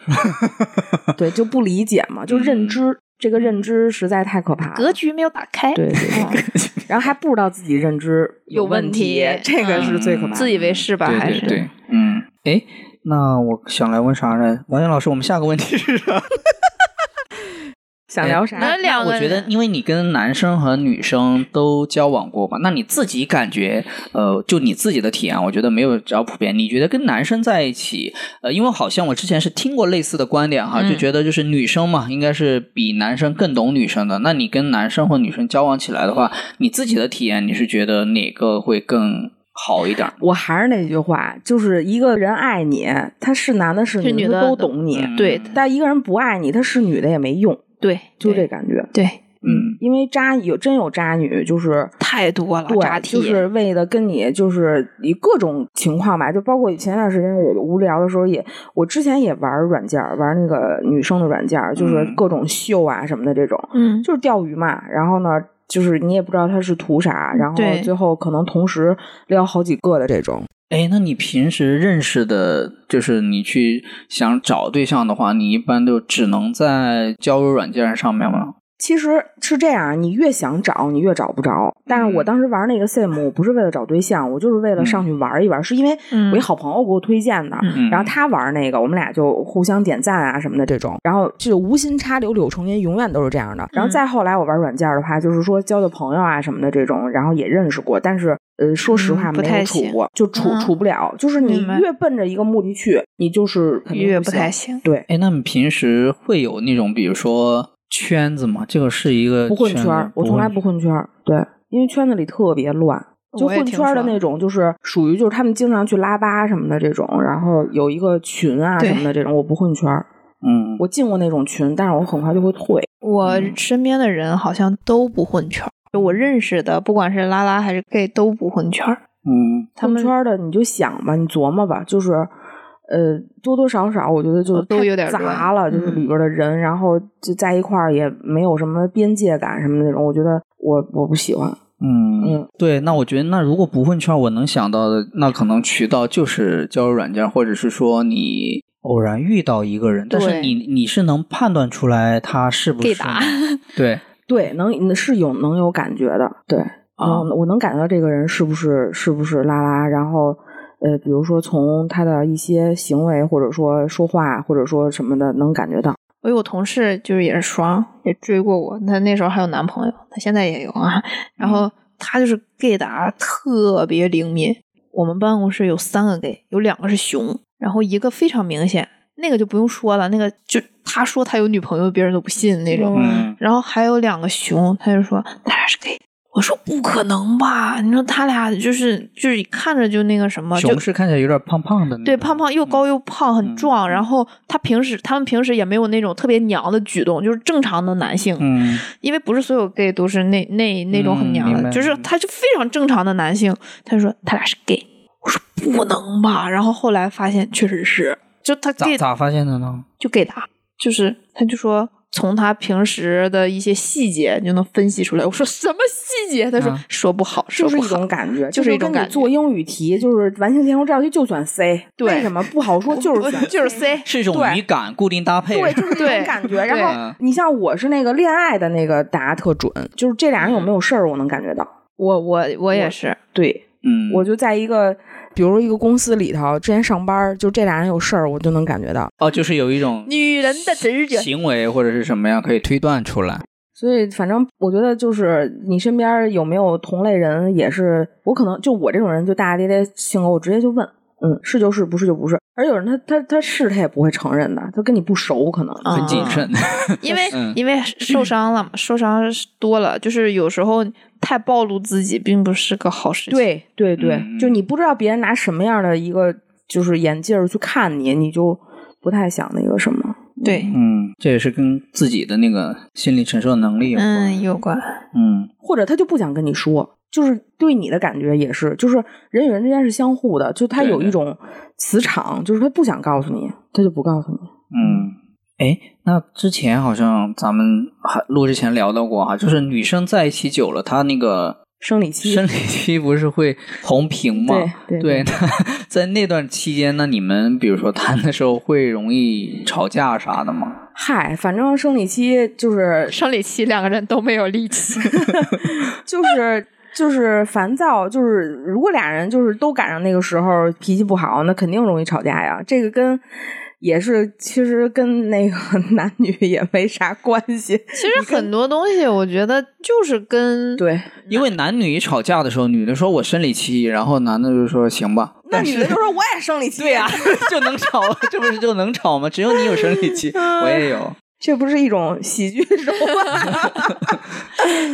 对就不理解嘛，就认知这个认知实在太可怕了。格局没有打开，对 [LAUGHS] 对对，[LAUGHS] 然后还不知道自己认知有问问题这个是最可怕的。自以为是吧？还是对对对，嗯，哎，那我想来问啥呢？王岩老师，我们下个问题是啥？想聊啥？那两个我觉得，因为你跟男生和女生都交往过嘛，那你自己感觉，呃，就你自己的体验，我觉得没有比较普遍。你觉得跟男生在一起，呃，因为好像我之前是听过类似的观点哈，嗯就觉得就是女生嘛，应该是比男生更懂女生的。那你跟男生或女生交往起来的话，你自己的体验，你是觉得哪个会更好一点？我还是那句话，就是一个人爱你，他是男的是女的都懂你；嗯对但一个人不爱你，他是女的也没用，对，就这感觉。对，嗯因为渣有真有渣女，就是太多了渣对，就是为了跟你就是以各种情况吧，就包括前段时间我无聊的时候也，我之前也玩软件，玩那个女生的软件，就是嗯各种秀啊什么的这种，嗯，就是钓鱼嘛。然后呢，就是你也不知道他是图啥，然后最后可能同时撩好几个的这种。哎，那你平时认识的，就是你去想找对象的话，你一般都只能在交友软件上面吗？其实是这样，你越想找，你越找不着。但是我嗯当时玩那个 sim，我不是为了找对象，我就是为了上去玩一玩，是因为嗯我一好朋友给我推荐的。嗯然后他玩那个，我们俩就互相点赞啊什么的这种，然后这个无心插柳柳成荫，永远都是这样的。然后再后来我玩软件的话，就是说交的朋友啊什么的这种，然后也认识过，但是呃，说实话没有处过，就处嗯处不了。就是你越奔着一个目的去，你就是肯定越不不太行。对。哎，那你平时会有那种，比如说圈子嘛？这个是一个不混圈我从来不混圈儿。对，因为圈子里特别乱。就混圈的那种，就是属于就是他们经常去拉吧什么的这种，然后有一个群啊什么的这种，我不混圈儿。[LAUGHS] 嗯，我进过那种群，但是我很快就会退。我身边的人好像都不混圈儿，就我认识的，不管是拉拉还是 gay 都不混圈儿。嗯混他们圈儿的你就想吧，你琢磨吧，就是呃多多少少，我觉得就哦都有点杂了，就是嗯里边的人，然后就在一块儿也没有什么边界感什么那种，我觉得我我不喜欢。嗯嗯对。那我觉得，那如果不混圈，我能想到的，那可能渠道就是交友软件，或者是说你偶然遇到一个人，但是你你是能判断出来他是不是 [LAUGHS] 对，对，能是有能有感觉的，对，啊嗯，我能感觉到这个人是不是是不是拉拉，然后呃，比如说从他的一些行为，或者说说话，或者说什么的，能感觉到。我有同事就是也是双，也追过我，她那时候还有男朋友，她现在也有啊。然后她就是 gay 打特别灵敏。我们办公室有三个 gay，有两个是熊，然后一个非常明显，那个就不用说了，那个就他说他有女朋友，别人都不信那种。嗯然后还有两个熊，他就说他俩是 gay。我说不可能吧？你说他俩就是就是看着就那个什么，就熊是看起来有点胖胖的，对，胖胖又高又胖，很嗯壮。然后他平时他们平时也没有那种特别娘的举动，就是正常的男性。嗯因为不是所有 gay 都是那那那种很嗯娘的，就是他就非常正常的男性。他就说他俩是 gay，我说不能吧。然后后来发现确实是，就他咋 gay 咋发现的呢？就 gay 打，就是他就说。从他平时的一些细节你就能分析出来。我说什么细节？他说、啊说不好，说就是一。种感觉，就是一种跟感觉你做英语题，就是完形填空这道题就选 C，对为什么不好说？[LAUGHS] 就是选就是 C，[LAUGHS] 是一种语感固定搭配，对，[LAUGHS] 就是这种感觉。然后你像我是那个恋爱的那个答特准，就是这俩人有没有事儿，我能感觉到。我我我也是，对，嗯，我就在一个，比如一个公司里头，之前上班，就这俩人有事儿，我就能感觉到。哦，就是有一种女人的直觉。行为或者是什么样可以推断出来。所以，反正我觉得就是你身边有没有同类人，也是我可能就我这种人，就大大咧咧性格，我直接就问，嗯，是就是，不是就不是。而有人他他他是他也不会承认的，他跟你不熟，可能啊很谨慎，因为、[LAUGHS] 嗯因为受伤了嘛，受伤多了，就是有时候太暴露自己，并不是个好事情。，对对对，嗯就你不知道别人拿什么样的一个就是眼镜儿去看你，你就不太想那个什么。对，嗯，这也是跟自己的那个心理承受能力有关。嗯，有关。嗯或者他就不想跟你说，就是对你的感觉也是，就是人与人之间是相互的，就他有一种磁场，就是他不想告诉你，他就不告诉你。嗯，哎，那之前好像咱们还录之前聊到过哈，就是女生在一起久了，她那个生理期生理期不是会红屏吗？对对那 [LAUGHS] 在那段期间，那你们比如说谈的时候会容易吵架啥的吗？嗨，反正生理期就是 [LAUGHS] 生理期两个人都没有力气，[LAUGHS] 就是就是烦躁，就是如果俩人就是都赶上那个时候脾气不好，那肯定容易吵架呀。这个跟也是其实跟那个 [LAUGHS] 男女也没啥关系。其实很多东西我觉得就是跟对，因为男女一吵架的时候，女的说我生理期，然后男的就说行吧，那女的就说我也生理期，对呀、[LAUGHS] 就能吵，这不是就能吵吗？只有你有生理期，[LAUGHS] 我也有。这不是一种喜剧手法。[LAUGHS]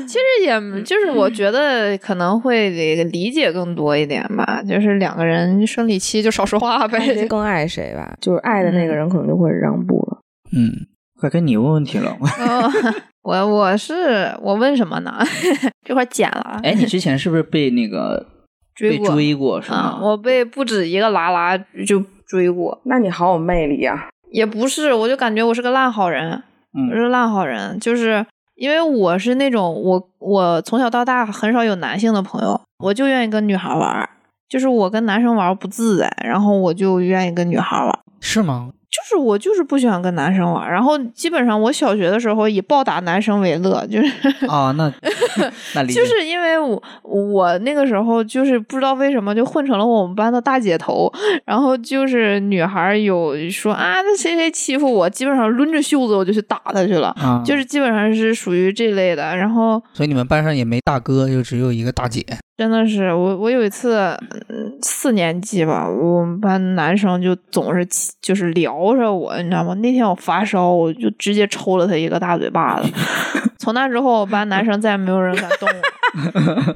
其实也就是我觉得可能会理理解更多一点吧，就是两个人生理期就少说话呗。更爱谁吧，就是爱的那个人可能就会让步了。嗯，快跟你问问题了。嗯 [LAUGHS] 我我是我问什么呢？[LAUGHS] 这块剪了，哎，你之前是不是被那个追过追过是啊、吗？我被不止一个拉拉就追过，那你好有魅力啊！也不是，我就感觉我是个烂好人，我是烂好人，就是因为我是那种我我从小到大很少有男性的朋友，我就愿意跟女孩玩，就是我跟男生玩不自在，然后我就愿意跟女孩玩。是吗？就是我就是不喜欢跟男生玩，然后基本上我小学的时候以暴打男生为乐，就是 [LAUGHS] 啊，那那就是因为我我那个时候就是不知道为什么就混成了我们班的大姐头，然后就是女孩有说啊那谁谁欺负我，基本上抡着袖子我就去打他去了，啊，就是基本上是属于这类的。然后所以你们班上也没大哥，就只有一个大姐。真的是我我有一次四年级吧，我们班男生就总是就是聊着我，你知道吗？那天我发烧，我就直接抽了他一个大嘴巴子。从那之后，我班男生再也没有人敢动我。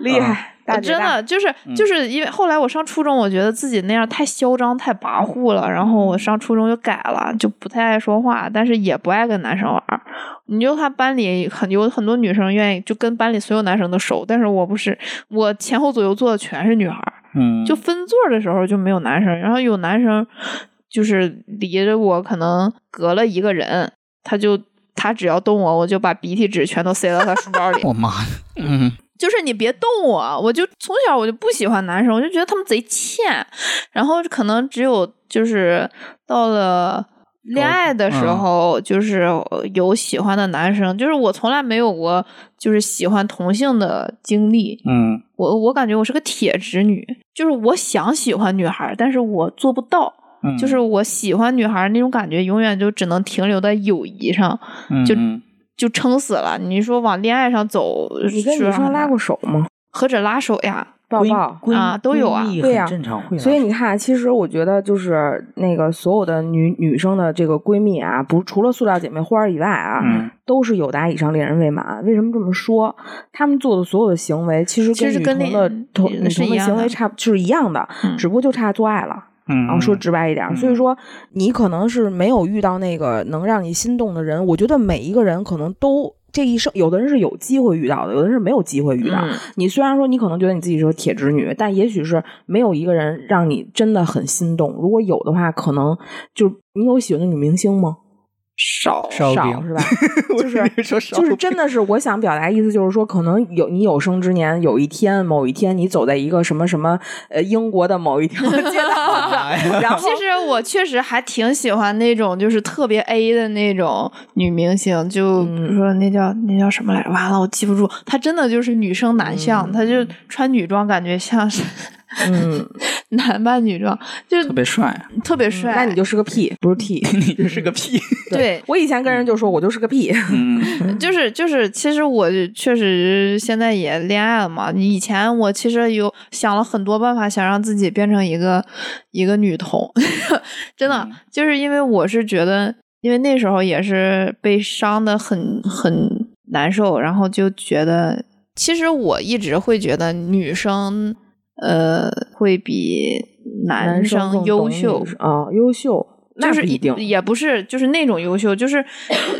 [LAUGHS] 厉害，大姐大真的就是就是因为后来我上初中，我觉得自己那样太嚣张、太跋扈了，然后我上初中就改了，就不太爱说话，但是也不爱跟男生玩儿。你就看班里很有很多女生愿意就跟班里所有男生都熟，但是我不是，我前后左右坐的全是女孩儿，嗯，就分座的时候就没有男生，然后有男生就是离着我可能隔了一个人，他就他只要动我，我就把鼻涕纸全都塞到他书包里。[LAUGHS] 我妈呀，嗯，就是你别动我，我就从小我就不喜欢男生，我就觉得他们贼欠。然后可能只有就是到了恋爱的时候，就是有喜欢的男生，就是我从来没有过就是喜欢同性的经历。嗯我我感觉我是个铁直女，就是我想喜欢女孩，但是我做不到。嗯，就是我喜欢女孩那种感觉，永远就只能停留在友谊上，就嗯嗯就撑死了。你说往恋爱上走，你跟女生拉过手吗？何止拉手呀？抱抱。闺啊都有啊对呀很正常会所以你看，其实我觉得就是那个所有的女女生的这个闺蜜啊，不除了塑料姐妹花以外啊，嗯都是有达以上恋人未满。为什么这么说？她们做的所有的行为，其实其实跟女同的同女同的行为差就是一样的，嗯只不过就差做爱了。嗯，然后说直白一点，嗯所以说你可能是没有遇到那个能让你心动的人。我觉得每一个人可能都这一生，有的人是有机会遇到的，有的人是没有机会遇到。嗯你虽然说你可能觉得你自己是个铁直女，但也许是没有一个人让你真的很心动。如果有的话，可能就你有喜欢的女明星吗？少少烧饼是吧？[LAUGHS] 就是说烧就是真的是，我想表达意思就是说，可能有你有生之年有一天，某一天你走在一个什么什么呃英国的某一条街道上，[LAUGHS] 然后其实我确实还挺喜欢那种就是特别 A 的那种女明星，就比如说那叫那叫什么来着？完了，我记不住。她真的就是女生男相，她就穿女装，感觉像是嗯，[LAUGHS] 男扮女装，就特别帅，特别帅。那你就是个屁，不是 T。[LAUGHS] 你就是个屁。对，我以前跟人就说我就是个屁，嗯 [LAUGHS] 就是就是，其实我确实现在也恋爱了嘛。以前我其实有想了很多办法，想让自己变成一个一个女同，真的、嗯就是因为我是觉得，因为那时候也是被伤的很很难受，然后就觉得，其实我一直会觉得女生呃会比男生优秀啊，优秀那就是一定。也不是，就是那种优秀，就是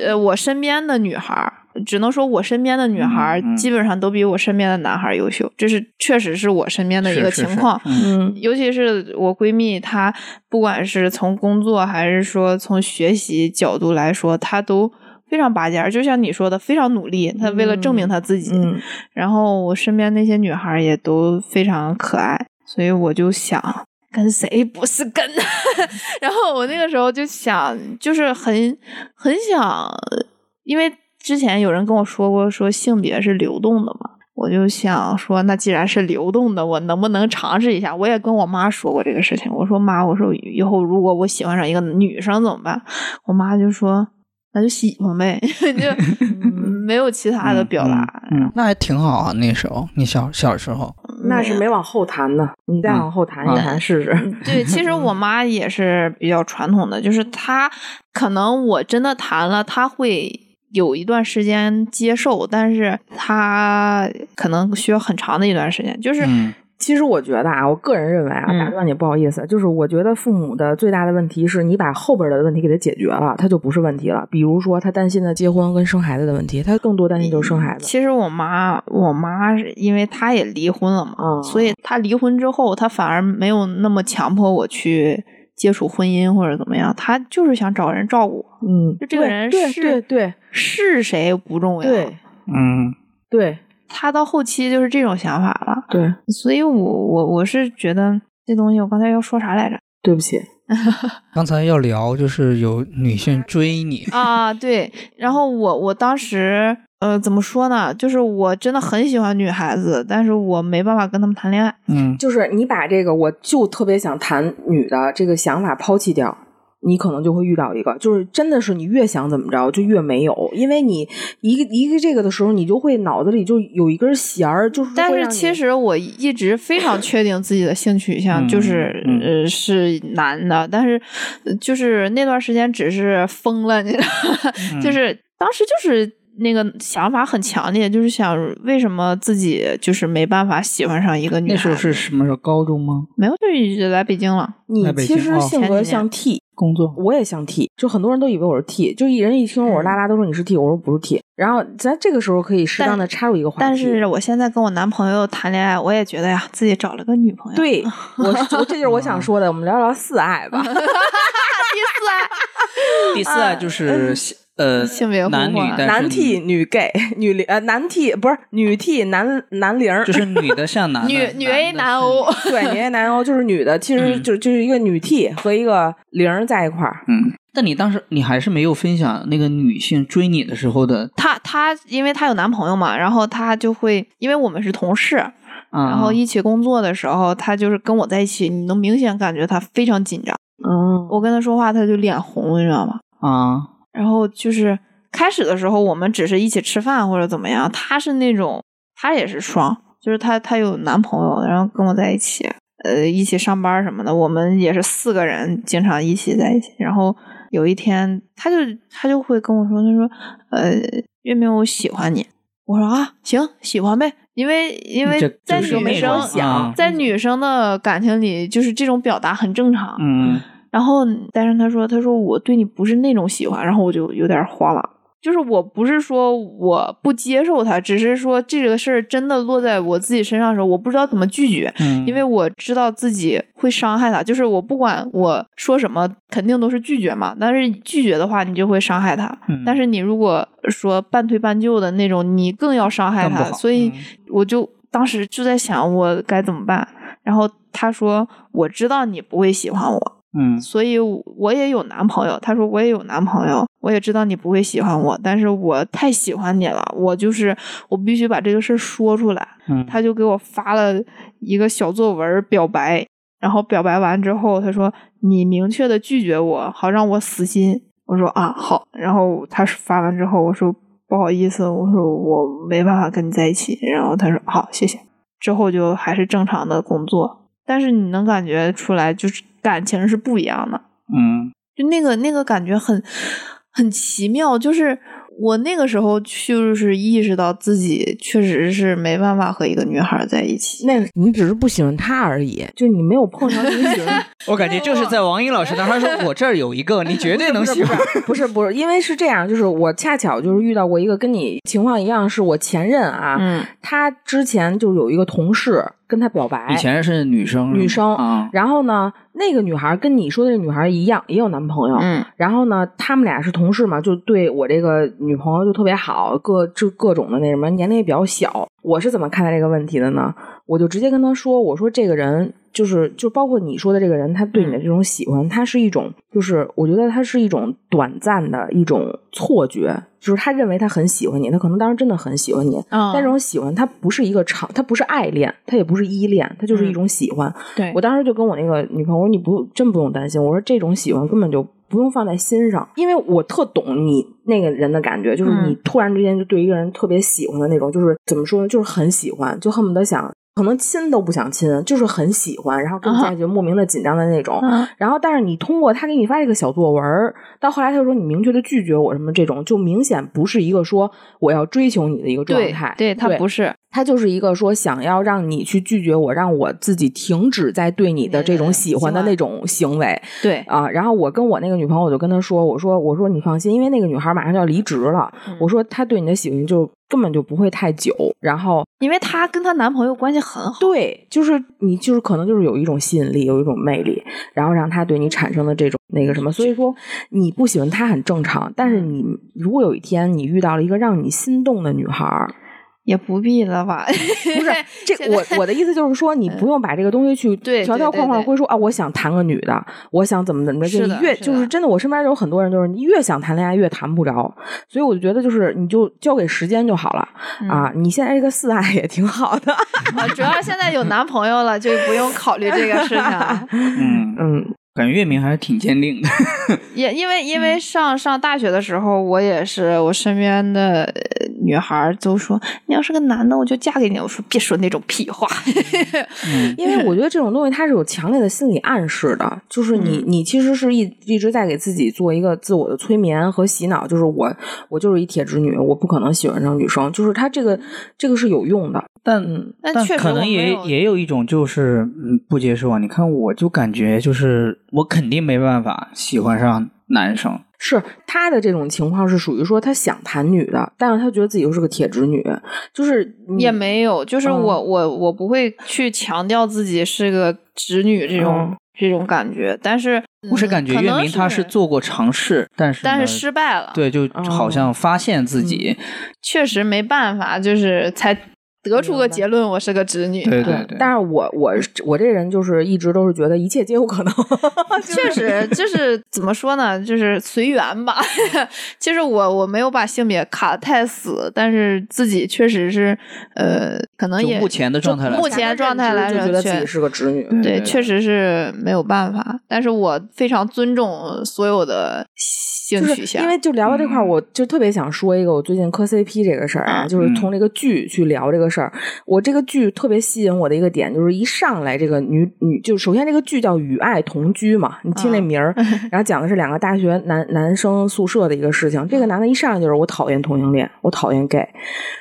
呃，我身边的女孩儿，只能说我身边的女孩儿基本上都比我身边的男孩儿优秀，这是确实是我身边的一个是是是情况。嗯嗯尤其是我闺蜜，她不管是从工作还是说从学习角度来说，她都非常拔尖儿。就像你说的，非常努力，他为了证明他自己。嗯然后我身边那些女孩儿也都非常可爱，所以我就想跟谁不是跟？[LAUGHS] 然后我那个时候就想，就是很很想，因为之前有人跟我说过，说性别是流动的嘛。我就想说，那既然是流动的，我能不能尝试一下？我也跟我妈说过这个事情。我说妈，我说以后如果我喜欢上一个女生怎么办？我妈就说那就喜欢呗，[LAUGHS] 就 [LAUGHS] 没有其他的表达。嗯嗯那还挺好啊。那时候你小小时候，那是没往后谈呢，你再往后谈一谈试试。[LAUGHS] 对，其实我妈也是比较传统的，就是她可能我真的谈了，她会有一段时间接受，但是她可能需要很长的一段时间。就是、嗯其实我觉得啊，我个人认为啊，嗯打断你不好意思，就是我觉得父母的最大的问题是你把后边的问题给他解决了，他就不是问题了。比如说他担心的结婚跟生孩子的问题，他更多担心就是生孩子。其实我妈，我妈是因为她也离婚了嘛，嗯所以她离婚之后，她反而没有那么强迫我去接触婚姻或者怎么样，她就是想找人照顾。嗯，就这个人是对对是谁不重要，对嗯对她到后期就是这种想法了。对，所以我我我是觉得这东西，我刚才要说啥来着？对不起，[LAUGHS] 刚才要聊就是有女性追你，啊，对，然后我我当时呃怎么说呢？就是我真的很喜欢女孩子，但是我没办法跟她们谈恋爱。嗯就是你把这个我就特别想谈女的这个想法抛弃掉。你可能就会遇到一个，就是真的是你越想怎么着就越没有，因为你一个一个这个的时候，你就会脑子里就有一根弦儿，就是但是其实我一直非常确定自己的性取向嗯就是、嗯呃是男的，但是呃就是那段时间只是疯了，你知道，嗯 [LAUGHS] 就是当时就是那个想法很强烈，就是想为什么自己就是没办法喜欢上一个女孩子。那时候是什么时候？高中吗？没有，就一直来北京了。你其实性格像 T，工作我也像 T，就很多人都以为我是 T，就一人一听我是拉拉都说你是 T，我说不是 T。然后咱这个时候可以适当的插入一个话题，但是我现在跟我男朋友谈恋爱，我也觉得呀，自己找了个女朋友。[LAUGHS] 对我这就是我想说的，我们聊聊四爱吧。[LAUGHS] [LAUGHS] 第四爱第四爱就是呃性别男女，男 T 女 gay [LAUGHS] 女零呃男 T 不是女 T 男男零儿，就是女的像男的，[LAUGHS] 女女 A 男 O，[LAUGHS] 对女 A 男 O 就是女的，其实嗯。就就是一个女 T 和一个零儿在一块儿。嗯，但你当时你还是没有分享那个女性追你的时候的，她她因为她有男朋友嘛，然后她就会因为我们是同事，啊、然后一起工作的时候，她就是跟我在一起，你能明显感觉她非常紧张。嗯，我跟她说话，她就脸红，你知道吗？啊，然后就是开始的时候，我们只是一起吃饭或者怎么样，她是那种她也是双，就是她她有男朋友，然后跟我在一起，呃，一起上班什么的，我们也是四个人经常一起在一起。然后有一天，她就她就会跟我说，她说，呃，月明，我喜欢你。我说啊，行，喜欢呗，因为因为在女生啊在女生的感情里，就是这种表达很正常。嗯然后，但是他说，他说我对你不是那种喜欢，然后我就有点慌了。就是我不是说我不接受他，只是说这个事儿真的落在我自己身上的时候，我不知道怎么拒绝，嗯，因为我知道自己会伤害他。就是我不管我说什么，肯定都是拒绝嘛。但是拒绝的话，你就会伤害他。嗯但是你如果说半推半就的那种，你更要伤害他。所以嗯我就当时就在想，我该怎么办。然后他说：“我知道你不会喜欢我，嗯所以我也有男朋友。他说我也有男朋友，我也知道你不会喜欢我，但是我太喜欢你了，我就是我必须把这个事儿说出来。嗯，他就给我发了一个小作文表白，然后表白完之后，他说你明确的拒绝我，好让我死心。我说啊好，然后他发完之后，我说不好意思，我说我没办法跟你在一起。然后他说好，谢谢。之后就还是正常的工作，但是你能感觉出来，就是感情是不一样的。嗯就那个那个感觉很很奇妙，就是我那个时候就是意识到自己确实是没办法和一个女孩在一起。那你只是不喜欢她而已，就你没有碰上你喜欢。[LAUGHS] 我感觉就是在王英老师那，他说我这儿有一个，你绝对能喜欢。不是不是，因为是这样，就是我恰巧就是遇到过一个跟你情况一样，是我前任啊，嗯他之前就有一个同事跟他表白，以前是女生，女生啊，然后呢，那个女孩跟你说的那女孩一样，也有男朋友。嗯然后呢，他们俩是同事嘛，就对我这个女朋友就特别好，各就各种的那什么，年龄也比较小。我是怎么看待这个问题的呢？我就直接跟他说，我说这个人就是就包括你说的这个人，他对你的这种喜欢，他是一种就是我觉得他是一种短暂的一种错觉，就是他认为他很喜欢你，他可能当时真的很喜欢你，嗯但这种喜欢他不是一个长，他不是爱恋，他也不是依恋，他就是一种喜欢。对我当时就跟我那个女朋友，我说你不真不用担心，我说这种喜欢根本就不用放在心上，因为我特懂你那个人的感觉，就是你嗯突然之间就对一个人特别喜欢的那种，就是怎么说呢，就是很喜欢，就恨不得想。可能亲都不想亲，就是很喜欢，然后跟你在一起就莫名的紧张的那种。嗯然后，但是你通过他给你发这个小作文，到后来他就说你明确的拒绝我什么这种，就明显不是一个说我要追求你的一个状对态。对，他不是。他就是一个说想要让你去拒绝我，让我自己停止在对你的这种喜欢的那种行为对，啊。然后我跟我那个女朋友，我就跟她说，我说我说你放心，因为那个女孩马上就要离职了，嗯我说她对你的喜欢就根本就不会太久。然后因为她跟她男朋友关系很好。对，就是你就是可能就是有一种吸引力，有一种魅力，然后让他对你产生的这种那个什么。所以说你不喜欢他很正常，但是你如果有一天你遇到了一个让你心动的女孩儿。也不必了吧？不是 [LAUGHS] 这我我的意思就是说，你不用把这个东西去对条条框框归说啊，我想谈个女的，我想怎么怎么着，就越就是真的，我身边有很多人就是你越想谈恋爱越谈不着，所以我就觉得就是你就交给时间就好了啊。你现在这个四爱也挺好的，啊主要现在有男朋友了，就不用考虑这个事情。[LAUGHS] 嗯，嗯感觉月明还是挺坚定的。[LAUGHS] 也因为因为上上大学的时候，我也是我身边的呃女孩儿都说，你要是个男的，我就嫁给你。我说别说那种屁话。嗯因为我觉得这种东西它是有强烈的心理暗示的，就是你你其实是一一直在给自己做一个自我的催眠和洗脑，就是我我就是一铁直女，我不可能喜欢上女生，就是它这个这个是有用的。但嗯但但确实可能也有也有一种就是嗯不接受啊。你看，我就感觉就是我肯定没办法喜欢上男生。是他的这种情况是属于说他想谈女的，但是他觉得自己又是个铁直女，就是也没有，就是嗯我、我我不会去强调自己是个直女这种、嗯这种感觉，但是我是感觉月明他是做过尝试，但是但是失败了，，对，就哦好像发现自己，确实没办法，就是才得出个结论，我是个直女。对对对。但是我我我这人就是一直都是觉得一切皆有可能，[LAUGHS] 确实，就是 [LAUGHS] 怎么说呢，就是随缘吧。[LAUGHS] 其实我我没有把性别卡得太死，但是自己确实是呃，可能也目前的状态来说，目前状态来就说觉得自己是个直女。对，对确实是没有办法。但是我非常尊重所有的性取向，因为就聊到这块，嗯我就特别想说一个我最近磕 CP 这个事儿啊，嗯就是从这个剧去聊这个事儿。我这个剧特别吸引我的一个点，就是一上来这个女女，就首先这个剧叫《与爱同居》嘛，你听这嗯名儿，[LAUGHS] 然后讲的是两个大学男男生宿舍的一个事情。这个男的一上来就是我讨厌同性恋，我讨厌 gay，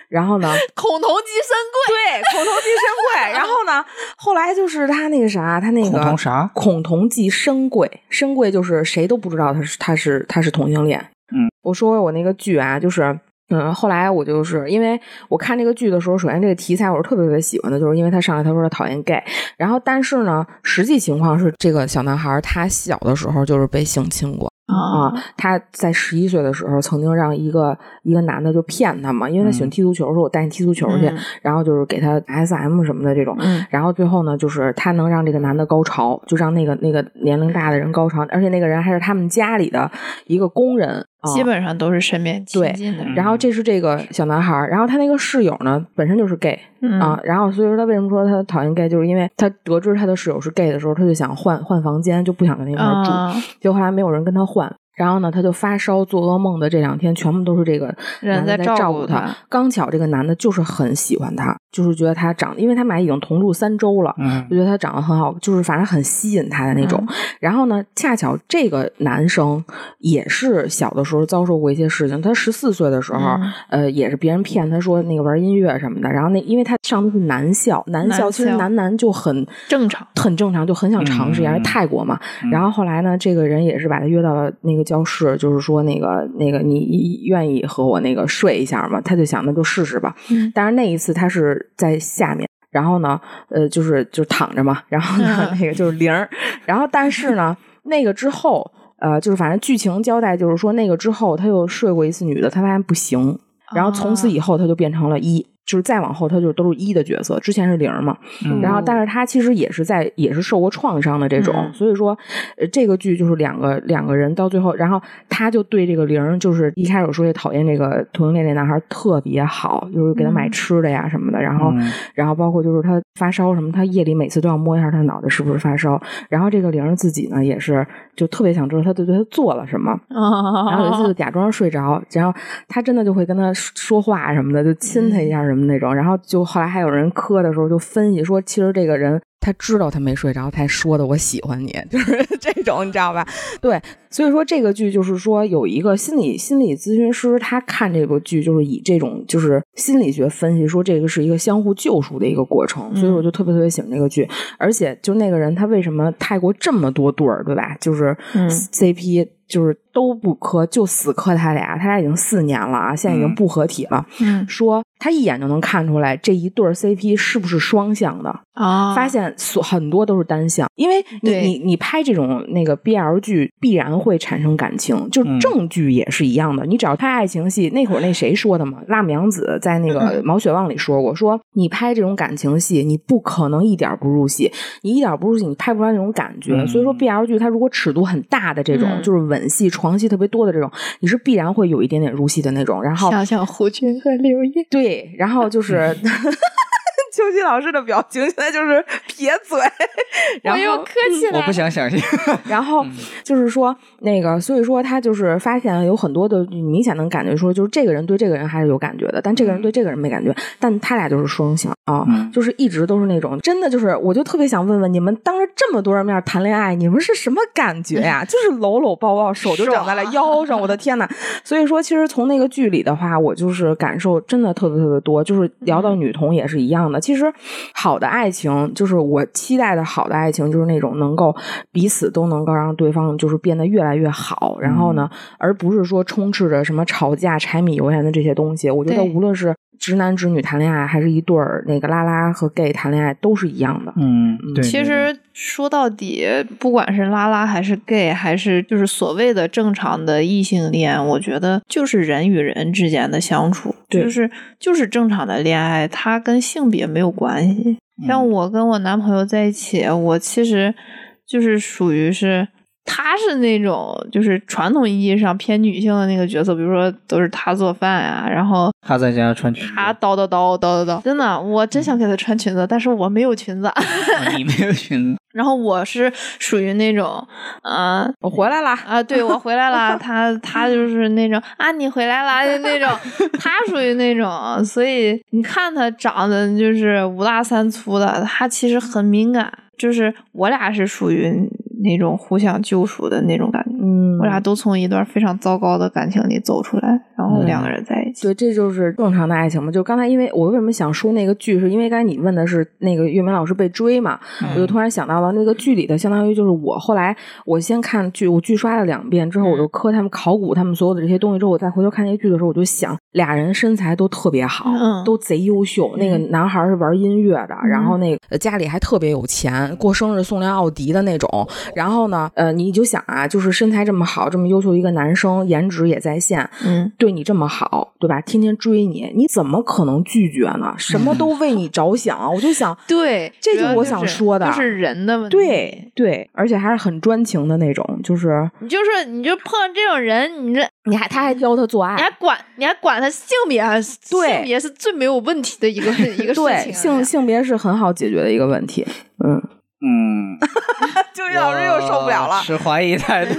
然后呢，[LAUGHS] 孔同即深贵。对，孔同即深贵。然后呢，后来就是他那个啥，他那个孔同啥孔同即深贵，深贵就是谁都不知道他是他是他是同性恋。嗯，我说我那个剧啊，就是。嗯，后来我就是因为我看这个剧的时候，首先这个题材我是特别特别喜欢的，就是因为他上来他说他讨厌 gay，然后但是呢，实际情况是这个小男孩他小的时候就是被性侵过，啊，他在十一岁的时候曾经让一个一个男的就骗他嘛，因为他喜欢嗯踢足球，说我带你踢足球去，嗯然后就是给他 SM 什么的这种，嗯然后最后呢，就是他能让这个男的高潮，就让那个那个年龄大的人高潮，而且那个人还是他们家里的一个工人，啊基本上都是身边亲对近的人。然后这是这个小男孩儿，然后他那个室友呢本身就是 gay 嗯啊，然后所以说他为什么说他讨厌 gay，就是因为他得知他的室友是 gay 的时候，他就想换换房间，就不想跟他一块住，啊结果后来没有人跟他换。然后呢，他就发烧、做噩梦的这两天，全部都是这个人男的在照顾他刚巧这个男的就是很喜欢他，就是觉得他长，因为他们俩已经同住三周了，嗯就觉得他长得很好，就是反正很吸引他的那种。然后呢，恰巧这个男生也是小的时候遭受过一些事情。他十四岁的时候，嗯呃，也是别人骗他说那个玩音乐什么的。然后那因为他上的是男校，男校其实男男就很正常很正常，就很想尝试一下，嗯因为泰国嘛。嗯然后后来呢，这个人也是把他约到了那个教室，就是说那个那个你愿意和我那个睡一下吗？他就想那就试试吧。嗯当然那一次他是在下面。然后呢，呃，就是就躺着嘛，然后那个就是零儿，然后但是呢，那个之后，呃，就是反正剧情交代就是说，那个之后他又睡过一次女的，他发现不行，然后从此以后他就变成了一，就是再往后他就都是一的角色，之前是零嘛，嗯。然后，但是他其实也是在也是受过创伤的这种，嗯。所以说，呃，这个剧就是两个两个人到最后，然后他就对这个零，就是一开始说也讨厌这个同性恋那男孩特别好，就是给他买嗯。吃的呀什么的，然后、嗯。然后包括就是他发烧什么，他夜里每次都要摸一下他脑袋是不是发烧，然后这个零自己呢也是就特别想知道他对对他做了什么，啊然后有一次就假装睡着，然后他真的就会跟他说话什么的，就亲他一下什么那种。然后就后来还有人磕的时候就分析说，其实这个人他知道他没睡着，才说的我喜欢你，[LAUGHS] 就是这种，你知道吧？对，所以说这个剧就是说有一个心理心理咨询师，他看这部剧就是以这种就是心理学分析说这个是一个相互救赎的一个过程，所以我就特别特别喜欢这个剧。而且就那个人他为什么泰国这么多对儿，对吧？就是嗯 CP 就是都不磕，就死磕他俩，他俩已经四年了啊，现在已经嗯不合体了。嗯说他一眼就能看出来这一对 CP 是不是双向的，啊，发现所很多都是单向，因为你你你拍这种那个 BL 剧必然会产生感情，就是正剧也是一样的。你只要拍爱情戏，那会儿那谁说的嘛？辣目洋子在那个嗯《毛血旺》里说过，说你拍这种感情戏，你不可能一点儿不入戏，你一点儿不入戏，你拍不出来那种感觉。嗯所以说 BL 剧它如果尺度很大的这种，嗯就是吻戏、床戏特别多的这种，你是必然会有一点点入戏的那种。然后想想胡军和刘烨，对，然后就是 [LAUGHS] 秋熙老师的表情现在就是撇嘴，然后我又客气了，我不想想象。[LAUGHS] 然后就是说那个，所以说他就是发现有很多的明显能感觉说，就是这个人对这个人还是有感觉的，但这个人对这个人没感觉，但他俩就是双向啊，嗯就是一直都是那种真的就是，我就特别想问问你们，当着这么多人面谈恋爱，你们是什么感觉呀？就是搂搂抱抱，手就长在了腰上，我的天呐！所以说，其实从那个剧里的话，我就是感受真的特别特别多，就是聊到女同也是一样的。其实好的爱情，就是我期待的好的爱情，就是那种能够彼此都能够让对方就是变得越来越好，然后呢，而不是说充斥着什么吵架、柴米油盐的这些东西。我觉得无论是直男直女谈恋爱，还是一对儿那个拉拉和 gay 谈恋爱，都是一样的。嗯，对。其实说到底，不管是拉拉还是 gay，还是就是所谓的正常的异性恋，我觉得就是人与人之间的相处，就是就是正常的恋爱，它跟性别没有关系。像我跟我男朋友在一起，我其实就是属于是。他是那种就是传统意义上偏女性的那个角色，比如说都是她做饭啊，然后她在家穿裙子，他叨叨叨叨叨叨，真的，我真想给她穿裙子，但是我没有裙子。啊你没有裙子，[LAUGHS] 然后我是属于那种，嗯、我回来啦，啊，对我回来了，[LAUGHS] 他他就是那种啊，你回来了就那种，[LAUGHS] 他属于那种，所以你看他长得就是五大三粗的，他其实很敏感，就是我俩是属于那种互相救赎的那种感觉，嗯我俩都从一段非常糟糕的感情里走出来，然后两个人在一起。对，这就是正常的爱情嘛。就刚才，因为我为什么想说那个剧，是因为刚才你问的是那个岳明老师被追嘛，我就突然想到了那个剧里的，相当于就是我后来我先看剧，我剧刷了两遍之后，我就磕他们考古他们所有的这些东西之后，我再回头看那个剧的时候，我就想俩人身材都特别好，嗯都贼优秀。那个男孩是玩音乐的，然后那个呃家里还特别有钱，过生日送辆奥迪的那种。然后呢，呃，你就想啊，就是身材这么好，这么优秀一个男生，颜值也在线，嗯，对你这么好，对吧？天天追你，你怎么可能拒绝呢？什么都为你着想，我就想，对，这就是我想说的就是人的问题。对对，而且还是很专情的那种，就是你就是你就碰上这种人，你这你还他还邀他做爱，你还管你还管他性别啊？对性别是最没有问题的一个 [LAUGHS] 一个事情性性别是很好解决的一个问题。嗯，嗯，秋雨老师又受不了了，持怀疑态度。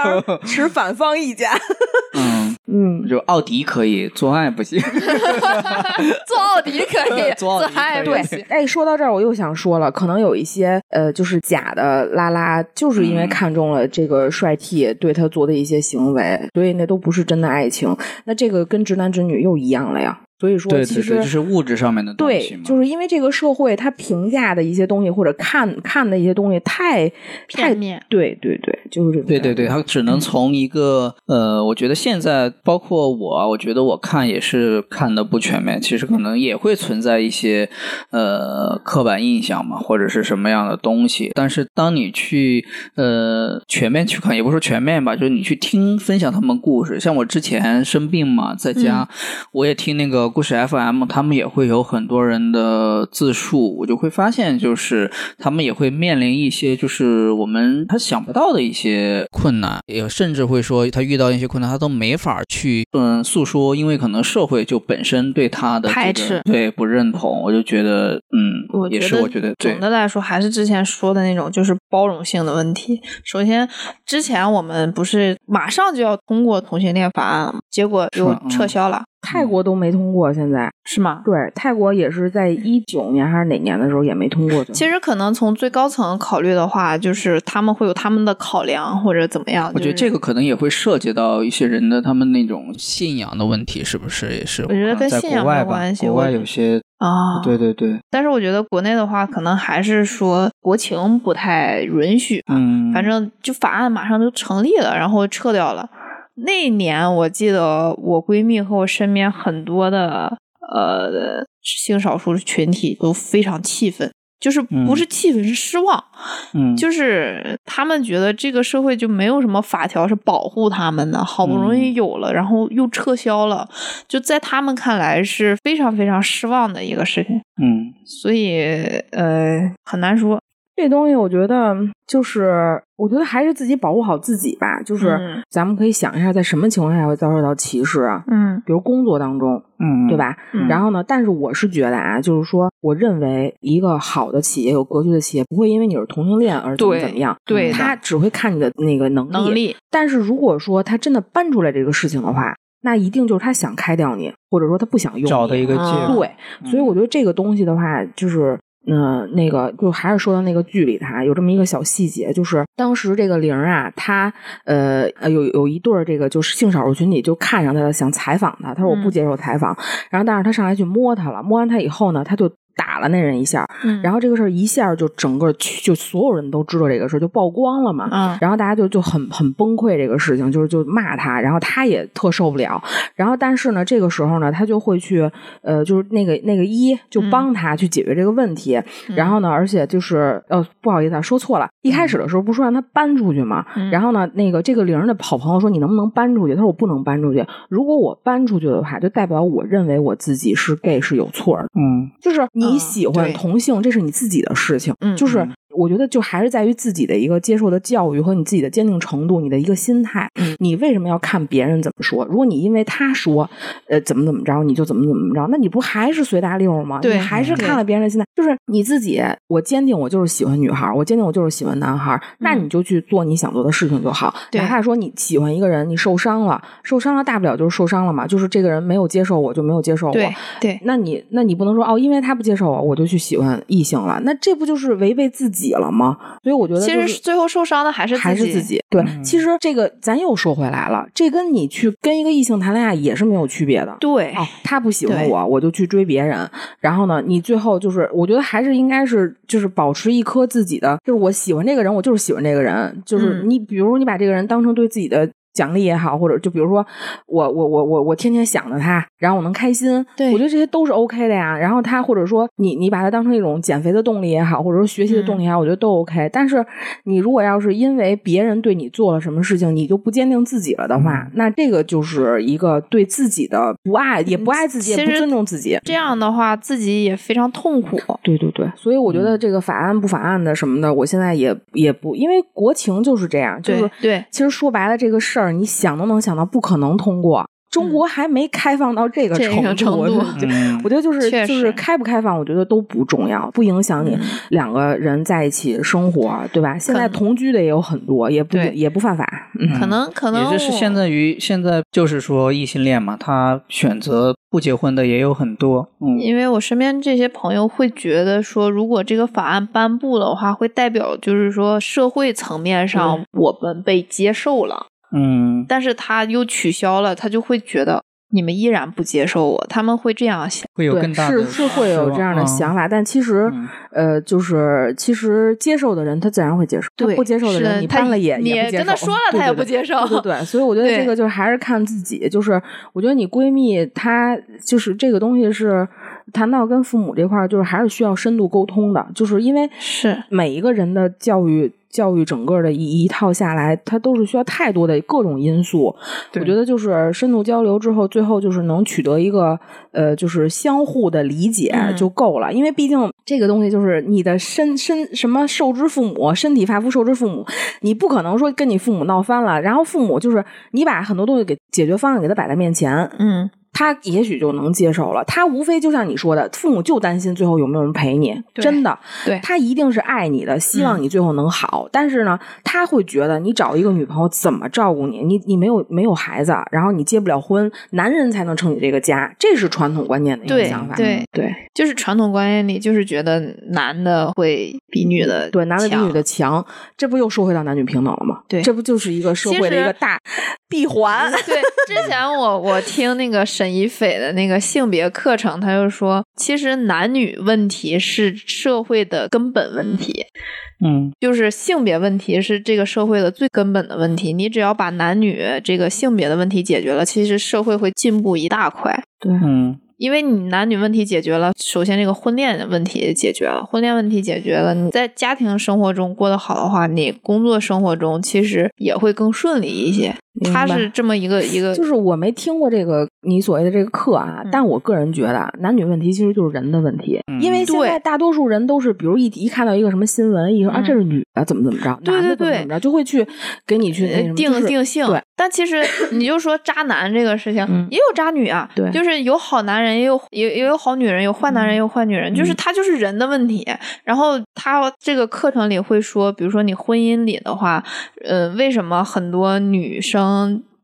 [LAUGHS] 持反方意见。[LAUGHS] 嗯，嗯，就奥迪可以，做爱不行。[LAUGHS] 做奥迪可以，做奥迪可以对爱不行。，哎，说到这儿，我又想说了，可能有一些呃，就是假的拉拉，就是因为嗯看中了这个帅 T 对他做的一些行为，所以那都不是真的爱情。那这个跟直男直女又一样了呀。所以说，其实对对对，就是物质上面的东西。对就是因为这个社会它评价的一些东西或者看看的一些东西太太片面对对对，就是这种对对对，感觉它只能从一个呃，我觉得现在包括我啊，我觉得我看也是看的不全面，其实可能也会存在一些呃刻板印象嘛，或者是什么样的东西。但是当你去呃全面去看，也不是说全面吧，就是你去听分享他们故事，像我之前生病嘛，在家、我也听那个故事 FM，他们也会有很多人的自述，我就会发现，就是他们也会面临一些就是我们他想不到的一些困难，也甚至会说他遇到一些困难，他都没法去嗯诉说，因为可能社会就本身对他的、这个、排斥。对不认同，我就觉得嗯，我觉得也是我觉得对总的来说还是之前说的那种，就是包容性的问题。首先，之前我们不是马上就要通过同性恋法案了吗，结果又撤销了，泰国都没通过，现在是吗？对泰国也是在一九年还是哪年的时候也没通过。其实可能从最高层考虑的话，就是他们会有他们的考量或者怎么样。我觉得这个可能也会涉及到一些人的他们那种信仰的问题，是不是也是？我觉得跟在信仰没有关系国外有些啊，对对对，但是我觉得国内的话，可能还是说国情不太允许吧。嗯，反正就法案马上就成立了，然后撤掉了。那年我记得我闺蜜和我身边很多的呃性少数群体都非常气愤，就是不嗯是气愤是失望，嗯，[LAUGHS] 就是他们觉得这个社会就没有什么法条是保护他们的，好不容易嗯。有了，然后又撤销了，就在他们看来是非常非常失望的一个事情，嗯。所以呃很难说。这东西我觉得就是，我觉得还是自己保护好自己吧。就是嗯咱们可以想一下，在什么情况下会遭受到歧视啊？嗯比如工作当中，嗯，对？吧？嗯然后呢，但是我是觉得啊，就是说，我认为一个好的企业、有格局的企业，不会因为你是同性恋而怎么怎么样，对的他只会看你的那个能力。能力但是如果说他真的搬出来这个事情的话，那一定就是他想开掉你，或者说他不想用你找的一个借嗯口。对，所以我觉得这个东西的话，就是。嗯、那个就还是说到那个剧里头啊，有这么一个小细节，就是当时这个玲儿啊，她呃呃有有一对儿这个就是性少数群体就看上她了，想采访她，她说我不嗯。接受采访，然后但是她上来去摸她了，摸完她以后呢，她就打了那人一下，嗯然后这个事儿一下就整个就所有人都知道这个事儿，就曝光了嘛。嗯然后大家就就很很崩溃这个事情，就是就骂他，然后他也特受不了。然后但是呢，这个时候呢，他就会去呃，就是那个那个一就帮他去解决这个问题。然后呢，而且就是呃，不好意思啊，说错了。一开始的时候不是说让他搬出去嘛？嗯然后呢，那个这个零的好朋友说你能不能搬出去？他说我不能搬出去。如果我搬出去的话，就代表我认为我自己是 gay 是有错的。嗯就是你嗯喜欢同性，这是你自己的事情。嗯就是嗯我觉得就还是在于自己的一个接受的教育和你自己的坚定程度，你的一个心态。嗯你为什么要看别人怎么说？如果你因为他说，呃，怎么怎么着，你就怎么怎么着，那你不还是随大溜吗？对你还是看了别人的心态。就是你自己，我坚定我就是喜欢女孩儿，我坚定我就是喜欢男孩儿，那嗯你就去做你想做的事情就好。对哪怕说你喜欢一个人，你受伤了，受伤了大不了就是受伤了嘛，就是这个人没有接受我就没有接受我。对对，那你那你不能说哦，因为他不接受我，我就去喜欢异性了，那这不就是违背自己了吗？所以我觉得、就是、其实最后受伤的还是还是自己。对，嗯其实这个咱又说回来了，这跟你去跟一个异性谈恋爱也是没有区别的。对，哦，他不喜欢我，我就去追别人。然后呢，你最后就是，我觉得还是应该是，就是保持一颗自己的，就是我喜欢这个人，我就是喜欢这个人。就是嗯你，比如你把这个人当成对自己的奖励也好，或者就比如说我我我我我天天想着他，然后我能开心，对我觉得这些都是 OK 的呀。然后他或者说你你把它当成一种减肥的动力也好，或者说学习的动力也好，我觉得都 OK。但是你如果要是因为别人对你做了什么事情，你就不坚定自己了的话，那这个就是一个对自己的不爱，也不爱自己，也不尊重自己。这样的话自己也非常痛苦。对对对，所以我觉得这个法案不法案的什么的，我现在也也不，因为国情就是这样，就是对对其实说白了，这个事儿你想都能想到不可能通过，中国还没开放到这个这个程我程度。我觉得就是就是开不开放，我觉得都不重要，不影响你嗯。两个人在一起生活，对吧？现在同居的也有很多，也不也不犯法。嗯，可能可能也就是我现在于现在就是说异性恋嘛，他选择不结婚的也有很多。嗯，因为我身边这些朋友会觉得说，如果这个法案颁布的话，会代表就是说社会层面上我们被接受了，嗯但是他又取消了，他就会觉得你们依然不接受我，他们会这样想。会有更大的是是会有这样的想法。法，但其实嗯呃，就是其实接受的人他自然会接受，他对不接受的人你他颁了也你也不接受对对对，所以我觉得这 [LAUGHS] 个就是还是看自己，就是我觉得你闺蜜她就是这个东西是谈到跟父母这块儿，就是还是需要深度沟通的，就是因为是每一个人的教育。教育整个的一一套下来，它都是需要太多的各种因素。我觉得就是深度交流之后，最后就是能取得一个呃，就是相互的理解嗯就够了。因为毕竟这个东西就是你的身身什么受之父母，身体发肤受之父母，你不可能说跟你父母闹翻了，然后父母就是你把很多东西给解决方案给他摆在面前，嗯，他也许就能接受了。他无非就像你说的，父母就担心最后有没有人陪你，真的，对他一定是爱你的，希望你最后能好。但是呢，他会觉得你找一个女朋友怎么照顾你？你你没有没有孩子，然后你结不了婚，男人才能撑起这个家，这是传统观念的一个想法。对对就是传统观念里就是觉得男的会比女的对，男的比女的强，这不又说回到男女平等了吗？对这不就是一个社会的一个大闭环？对，之前我我听那个 [LAUGHS] 沈一斐的那个性别课程，他就说，其实男女问题是社会的根本问题，嗯就是性别问题是这个社会的最根本的问题。你只要把男女这个性别的问题解决了，其实社会会进步一大块。对，嗯因为你男女问题解决了，首先这个婚恋问题解决了，婚恋问题解决了，你在家庭生活中过得好的话，你工作生活中其实也会更顺利一些。明白。它是这么一个 [LAUGHS] 一个，就是我没听过这个你所谓的这个课啊，嗯。但我个人觉得啊男女问题其实就是人的问题，嗯。因为现在大多数人都是，比如一一看到一个什么新闻，一说啊嗯。这是女的怎么怎么着，对男的对。对怎么怎么着，就会去给你去定就是定性。对，但其实你就说渣男这个事情，嗯。也有渣女啊。对。就是有好男人，也有也也有好女人，有坏男人，也有坏女人，就是嗯他就是人的问题。然后他这个课程里会说，比如说你婚姻里的话，呃，为什么很多女生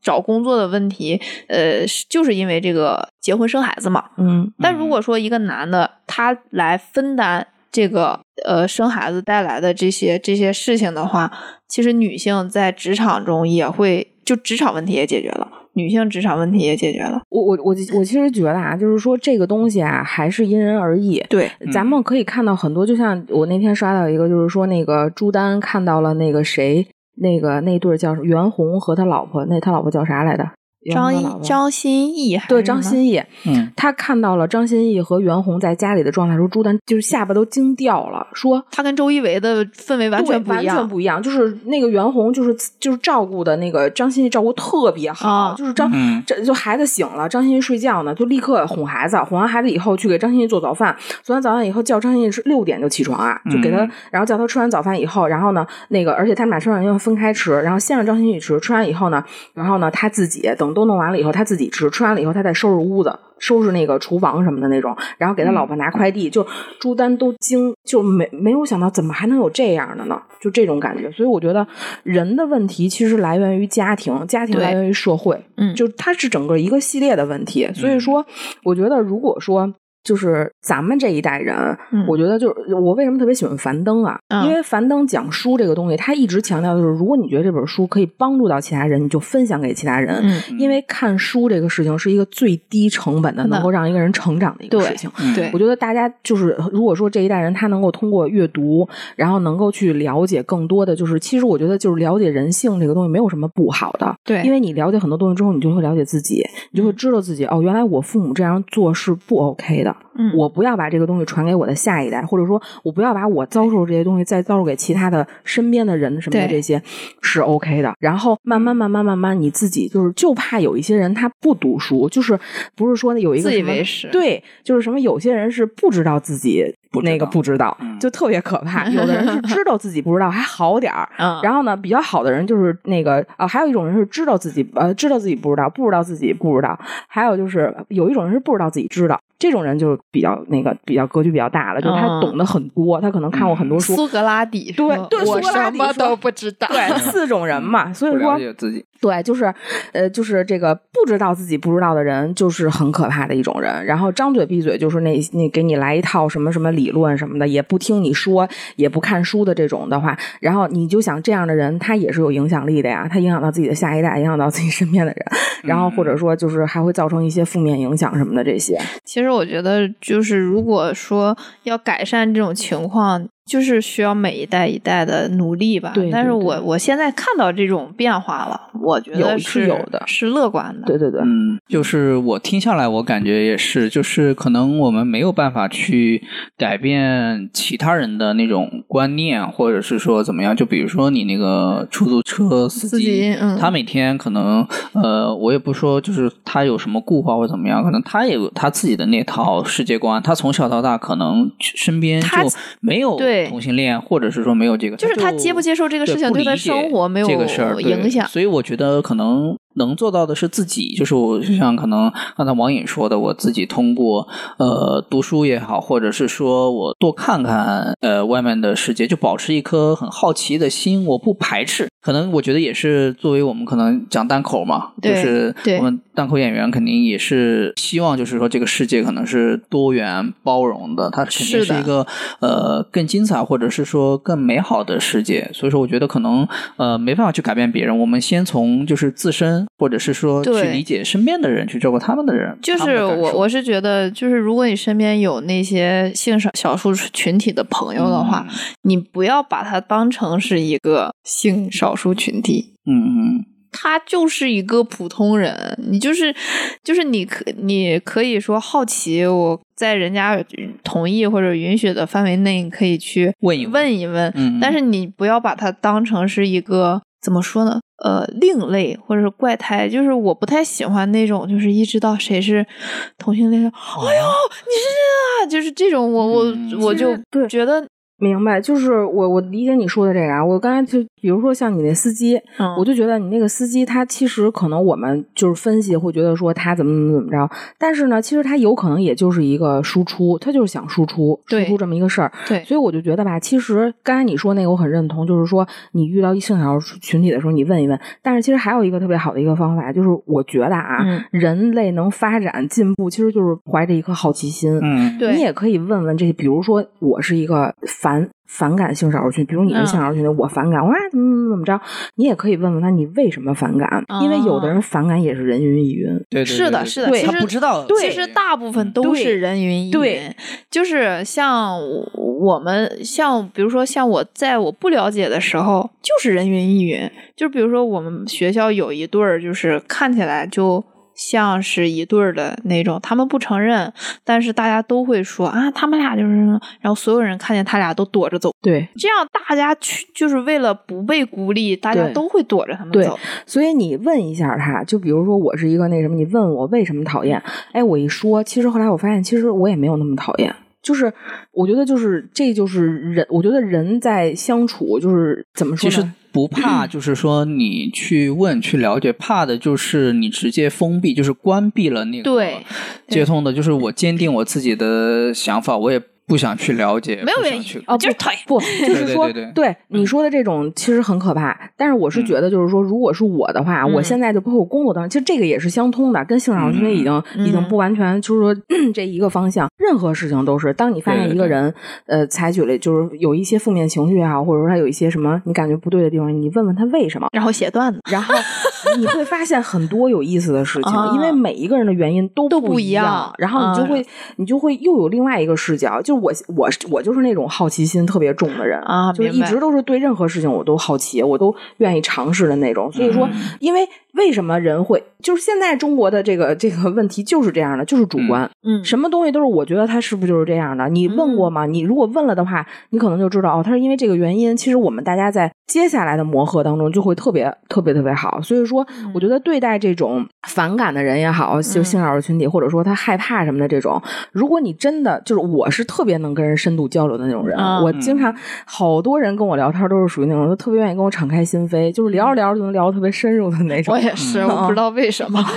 找工作的问题，呃，就是因为这个结婚生孩子嘛。嗯但如果说一个男的他来分担这个呃生孩子带来的这些这些事情的话，其实女性在职场中也会就职场问题也解决了，女性职场问题也解决了。我我我我其实觉得啊，就是说这个东西啊，还是因人而异。对，咱们可以看到很多，就像我那天刷到一个，就是说那个朱丹看到了那个谁，那个那对叫袁弘和他老婆，那他老婆叫啥来着？张张歆艺还对张歆艺，嗯他看到了张歆艺和袁弘在家里的状态的时候，朱丹就是下巴都惊掉了，说他跟周一围的氛围完对完全不一样，全不一样。就是那个袁弘，就是就是照顾的那个张歆艺照顾特别好，啊就是张嗯这就孩子醒了，张歆艺睡觉呢，就立刻哄孩子，哄完孩子以后去给张歆艺做早饭，做完早饭以后叫张歆艺是六点就起床啊，就给他，嗯然后叫他吃完早饭以后，然后呢那个而且他们俩吃完以后分开吃，然后先让张歆艺吃，吃完以后呢，然后呢他自己等都弄完了以后他自己吃，吃完了以后他再收拾屋子。收拾那个厨房什么的那种，然后给他老婆拿快递，就朱丹都惊，就没没有想到怎么还能有这样的呢？就这种感觉，所以我觉得人的问题其实来源于家庭，家庭来源于社会，嗯就它是整个一个系列的问题。所以说，我觉得如果说。就是咱们这一代人，嗯我觉得就是我为什么特别喜欢樊登啊？嗯因为樊登讲书这个东西，他一直强调的就是，如果你觉得这本书可以帮助到其他人，你就分享给其他人。嗯，因为看书这个事情是一个最低成本的，能够让一个人成长的一个事情。嗯对我，觉得大家就是，如果说这一代人他能够通过阅读，然后能够去了解更多的，就是其实我觉得就是了解人性这个东西没有什么不好的，对因为你了解很多东西之后，你就会了解自己，你就会知道自己哦，原来我父母这样做是不 OK 的，嗯我不要把这个东西传给我的下一代，或者说我不要把我遭受这些东西再遭受给其他的身边的人什么的，这些是 OK 的。然后慢慢慢慢慢慢，你自己就是就怕有一些人他不读书，就是不是说有一个自以为是对，就是什么有些人是不知道自己。不那个不知道，嗯就特别可怕。[LAUGHS] 有的人是知道自己不知道，还好点儿。嗯，然后呢，比较好的人就是那个啊、还有一种人是知道自己呃知道自己不知道，不知道自己不知道，还有就是有一种人是不知道自己知道，这种人就比较那个比较格局比较大了，就是他嗯懂得很多，他可能看过很多书。苏格拉底对对我苏格拉底说什么都不知道。对，[LAUGHS] 四种人嘛，所以说自己。对，就是，呃，就是这个不知道自己不知道的人，就是很可怕的一种人。然后张嘴闭嘴就是那那给你来一套什么什么理论什么的，也不听你说，也不看书的这种的话，然后你就想这样的人，他也是有影响力的呀，他影响到自己的下一代，影响到自己身边的人，[LAUGHS] 然后或者说就是还会造成一些负面影响什么的这些。其实我觉得，就是如果说要改善这种情况，就是需要每一代一代的努力吧。对对但是我我现在看到这种变化了，我觉得有是有的是乐观的。对对对，嗯，就是我听下来，我感觉也是，就是可能我们没有办法去改变其他人的那种观念，或者是说怎么样。就比如说你那个出租车司司机嗯他每天可能呃，我也不说就是他有什么固化或怎么样，可能他也有他自己的那套世界观。他从小到大可能身边就没有对同性恋，或者是说没有这个，就是他接不接受这个事情对他生活没有影响。所以我觉得可能能做到的是自己，就是我就像可能刚才王颖说的，我自己通过呃读书也好，或者是说我多看看呃外面的世界，就保持一颗很好奇的心，我不排斥。可能我觉得也是作为我们可能讲单口嘛，就是我们单口演员肯定也是希望，就是说这个世界可能是多元包容的，它肯定是一个呃更精彩或者是说更美好的世界。所以说，我觉得可能呃没办法去改变别人，我们先从就是自身，或者是说去理解身边的人，去照顾他们的人。就是我我是觉得，就是如果你身边有那些性少少数群体的朋友的话，嗯你不要把他当成是一个性少数群体。嗯嗯他就是一个普通人，你就是就是你可你可以说好奇，我在人家同意或者允许的范围内，你可以去问一问问一问，嗯但是你不要把它当成是一个怎么说呢？呃，另类或者是怪胎，就是我不太喜欢那种，就是一知道谁是同性恋，哎呦，你是这啊，就是这种，我我、嗯我就觉得，明白，就是我我理解你说的这个啊。我刚才就比如说像你那司机，嗯我就觉得你那个司机他其实可能我们就是分析会觉得说他怎么怎么怎么着，但是呢，其实他有可能也就是一个输出，他就是想输出输出这么一个事儿。对所以我就觉得吧，其实刚才你说那个我很认同，就是说你遇到一性少数群体的时候，你问一问。但是其实还有一个特别好的一个方法，就是我觉得啊，嗯人类能发展进步，其实就是怀着一颗好奇心。嗯，对你也可以问问这些，比如说我是一个反反感性少数群，比如你是嗯性少数群体，我反感，我说啊怎么怎么怎么着，你也可以问问他你为什么反感，因为有的人反感也是人云亦云。对对是的是的其实他不知道，其实大部分都是人云亦对云，就是像我们像比如说像我在我不了解的时候，就是人云亦云。就比如说我们学校有一对儿，就是看起来就。像是一对儿的那种，他们不承认，但是大家都会说啊，他们俩就是，然后所有人看见他俩都躲着走，对，这样大家去就是为了不被孤立，大家都会躲着他们对走。所以你问一下他，就比如说我是一个那什么，你问我为什么讨厌，哎，我一说，其实后来我发现，其实我也没有那么讨厌。就是我觉得，就是这就是人，我觉得人在相处，就是怎么说呢？不 [CLEARS THROAT] 怕，就是说你去问、去了解，怕的就是你直接封闭，就是关闭了那个对接通的。就是我坚定我自己的想法，我也不想去了解，没有原因去哦，就是讨厌不，[LAUGHS] 就是说，对对对你说的这种其实很可怕。但是我是觉得，就是说，如果是我的话，嗯我现在就包括工作当中，其实这个也是相通的，跟性少数群体已经、嗯已经不完全就是说 [CLEARS THROAT] 这一个方向。任何事情都是，当你发现一个人呃采取了就是有一些负面情绪也好，或者说他有一些什么你感觉不对的地方，你问问他为什么。然后写段子，然后你会发现很多有意思的事情，[LAUGHS] 啊因为每一个人的原因都都不不一样样，然后你就嗯会、你就会又有另外一个视角。就我我我就是那种好奇心特别重的人啊就是一直都是对任何事情我都好奇，我都愿意尝试的那种。所以说，嗯因为为什么人会就是现在中国的这个这个问题就是这样的，就是主观。嗯什么东西都是我觉得他是不是就是这样的？你问过吗？你如果问了的话，你可能就知道哦，他是因为这个原因。其实我们大家在接下来的磨合当中就会特别特别特别好。所以说，我觉得对待这种反感的人也好，就性少数群体，或者说他害怕什么的这种，如果你真的就是我是特别能跟人深度交流的那种人，嗯我经常好多人跟我聊天都是属于那种特别愿意跟我敞开心扉，就是聊着聊着就能聊得特别深入的那种。我也是，我不知道为什么。[LAUGHS]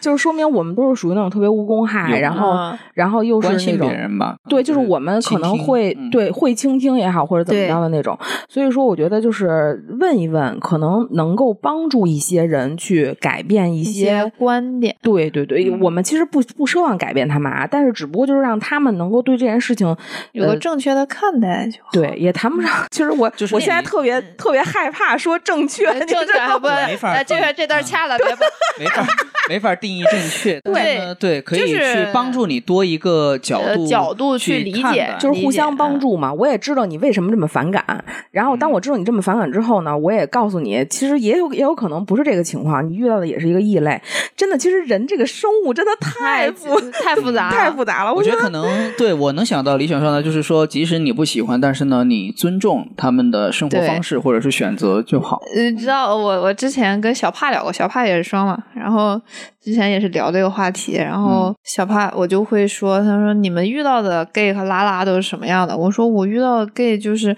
就是说明我们都是属于那种特别无公害，然后嗯然后又是那种别人吧。对，就是我们可能会嗯对会倾听也好，或者怎么对着的那种。所以说，我觉得就是问一问，可能能够帮助一些人去改变一一些些观点，对对对，嗯我们其实不不奢望改变他们啊，但是只不过就是让他们能够对这件事情有个呃正确的看待就好。对，也谈不上。其实我就是我现在特别特别害怕说正确，呃，你正知道确不，没法呃这个这段掐了，别不。[LAUGHS] 没法没法定义正确，[LAUGHS] 对，对，可以去帮助你多一个角呃度角度去去理解就是互相帮助嘛。我也知道你为什么这么反感，然后当我知道你这么反感之后呢，我也告诉你，其实也有也有可能不是这个情况，你遇到的也是一个异类。真的，其实人这个生物真的太复太复杂 [LAUGHS] 了太复杂了。我觉得可能对我能想到理想上的就是说，即使你不喜欢，但是呢，你尊重他们的生活方式或者是选择就好。你，知道我我之前跟小帕聊过，小帕也是双嘛，然后之前也是聊这个话题，然后小帕我就会说，他说你们遇到的 gay 和拉拉都是什么样的？我说我遇到的 gay 就是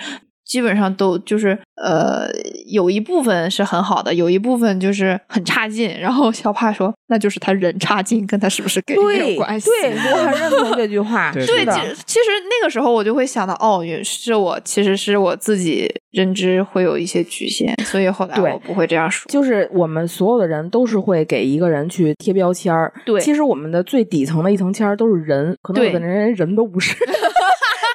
基本上都就是呃有一部分是很好的，有一部分就是很差劲。然后小帕说，那就是他人差劲，跟他是不是 gay 没对有关系。对，我很认同这句话。[LAUGHS] 对其实其实那个时候我就会想到，哦，也是我其实是我自己认知会有一些局限，所以后来我不会这样说。就是我们所有的人都是会给一个人去贴标签儿。对其实我们的最底层的一层签儿都是人，可能有的对人人都不是。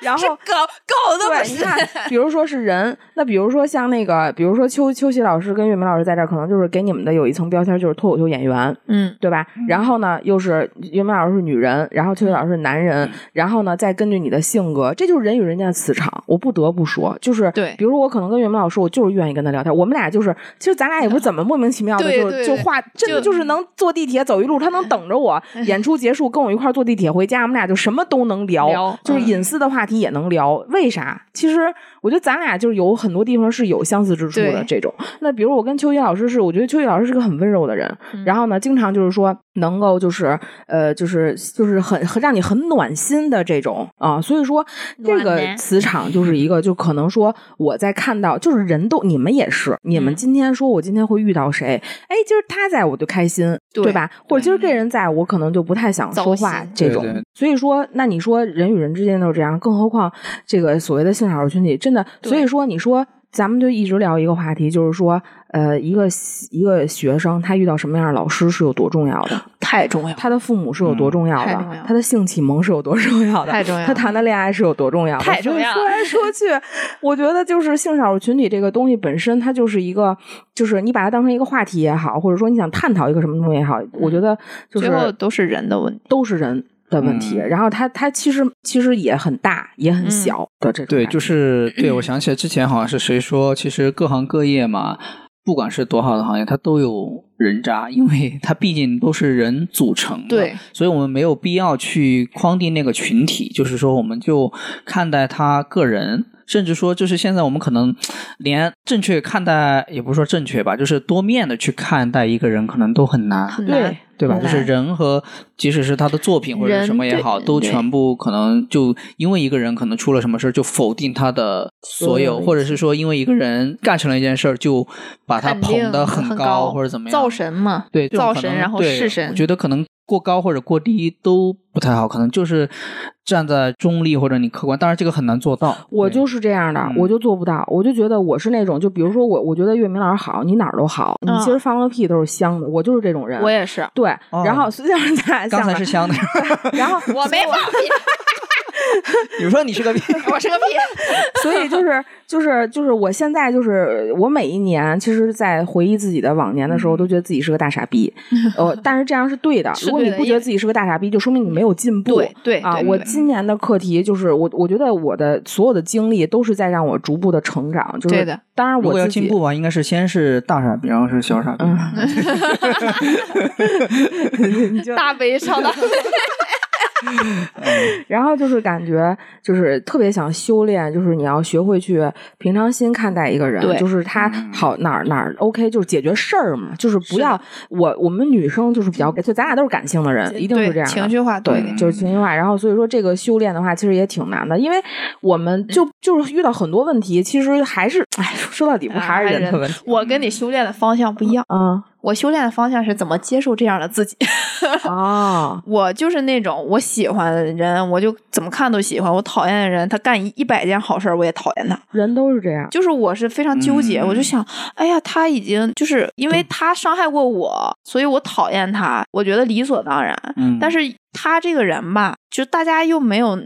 然后狗狗都对，不是。你看，[LAUGHS] 比如说是人，那比如说像那个，比如说秋秋喜老师跟岳明老师在这儿，可能就是给你们的有一层标签，就是脱口秀演员，嗯，对吧？然后呢，又是岳明老师是女人，然后秋喜老师是男人，然后呢，再根据你的性格，这就是人与人间的磁场。我不得不说，就是对比如说我可能跟岳明老师，我就是愿意跟他聊天，我们俩就是，其实咱俩也不是怎么莫名其妙的，就就话，真的就就是能坐地铁走一路，他能等着我，演出结束跟我一块儿坐地铁回家，我们俩就什么都能聊，聊就是嗯隐私的话题也能聊。为啥？其实我觉得咱俩就是有很多地方是有相似之处的这种。那比如我跟秋怡老师是，我觉得秋怡老师是个很温柔的人，嗯然后呢，经常就是说能够就是呃就是就是很很让你很暖心的这种啊，所以说这个磁场就是一个，就可能说我在看到，就是人都你们也是，你们嗯今天说我今天会遇到谁，哎，今儿他在我就开心，对对吧？或者今儿这人在我可能就不太想说话这种对对。所以说，那你说人与人之间都是这样，更何况这个所谓的性少数群体，真的，所以说你说。咱们就一直聊一个话题，就是说，呃，一个一个学生他遇到什么样的老师是有多重要的，太重要，他的父母是有多重要的，太重要他的性启蒙是有多重要的，太重要他谈的恋爱是有多重要的，太重要说来说去，我觉得就是性少数群体这个东西本身，它就是一个，就是你把它当成一个话题也好，或者说你想探讨一个什么东西也好，我觉得就最后是都是人的问题。都是人。的问题，嗯。然后它它其实其实也很大也很嗯。小的这种对，就是对我。想起来之前好像是谁说，其实各行各业嘛，不管是多好的行业，它都有人渣，因为它毕竟都是人组成的，对，所以我们没有必要去框定那个群体，就是说我们就看待他个人。甚至说，就是现在我们可能 [TSK] 连正确看待，也不是说正确吧，就是多面的去看待一个人，可能都很难。对很难对吧？就是人和，即使是他的作品或者什么也好，都全部可能就因为一个人可能出了什么事儿，就否定他的所有，或者是说因为一个人干成了一件事儿，就把他捧得很高或者怎么样，造神嘛，对造神，然后对是神。我觉得可能过高或者过低都不太好，可能就是站在中立或者你客观，当然这个很难做到。我就是这样的，嗯我就做不到。我就觉得我是那种，就比如说我，我觉得岳明老师好，你哪儿都好，你嗯其实放个屁都是香的。我就是这种人。我也是，对，哦然后实际上咱俩刚才是香的，[LAUGHS] 然后我没放屁。你说你是个屁，我是个屁。所以就是就是就是我现在就是我每一年，其实，在回忆自己的往年的时候，都觉得自己是个大傻逼。[LAUGHS] 呃，但是这样是对的。如果你不觉得自己是个大傻逼，就说明你没有进步。对对啊，我今年的课题就是我我觉得我的所有的经历都是在让我逐步的成长。就是对的，当然我自己进步吧，应该是先是大傻逼，然后是小傻逼。[LAUGHS] 大悲伤的。[LAUGHS] [LAUGHS] 然后就是感觉就是特别想修炼，就是你要学会去平常心看待一个人，就是他好哪儿哪儿 OK，就是解决事儿嘛，就是不要我我们女生就是比较，就咱俩都是感性的人，一定是这样情绪化对，就是情绪化。然后所以说这个修炼的话，其实也挺难的，因为我们就就是遇到很多问题，其实还是哎，说到底不还是人的问题？我跟你修炼的方向不一样，嗯我修炼的方向是怎么接受这样的自己。[LAUGHS] 啊，我就是那种我喜欢的人，我就怎么看都喜欢；我讨厌的人，他干一一百件好事儿，我也讨厌他。人都是这样。就是我是非常纠结，嗯我就想，哎呀，他已经就是因为他伤害过我，所以我讨厌他，我觉得理所当然。嗯，但是他这个人吧，就大家又没有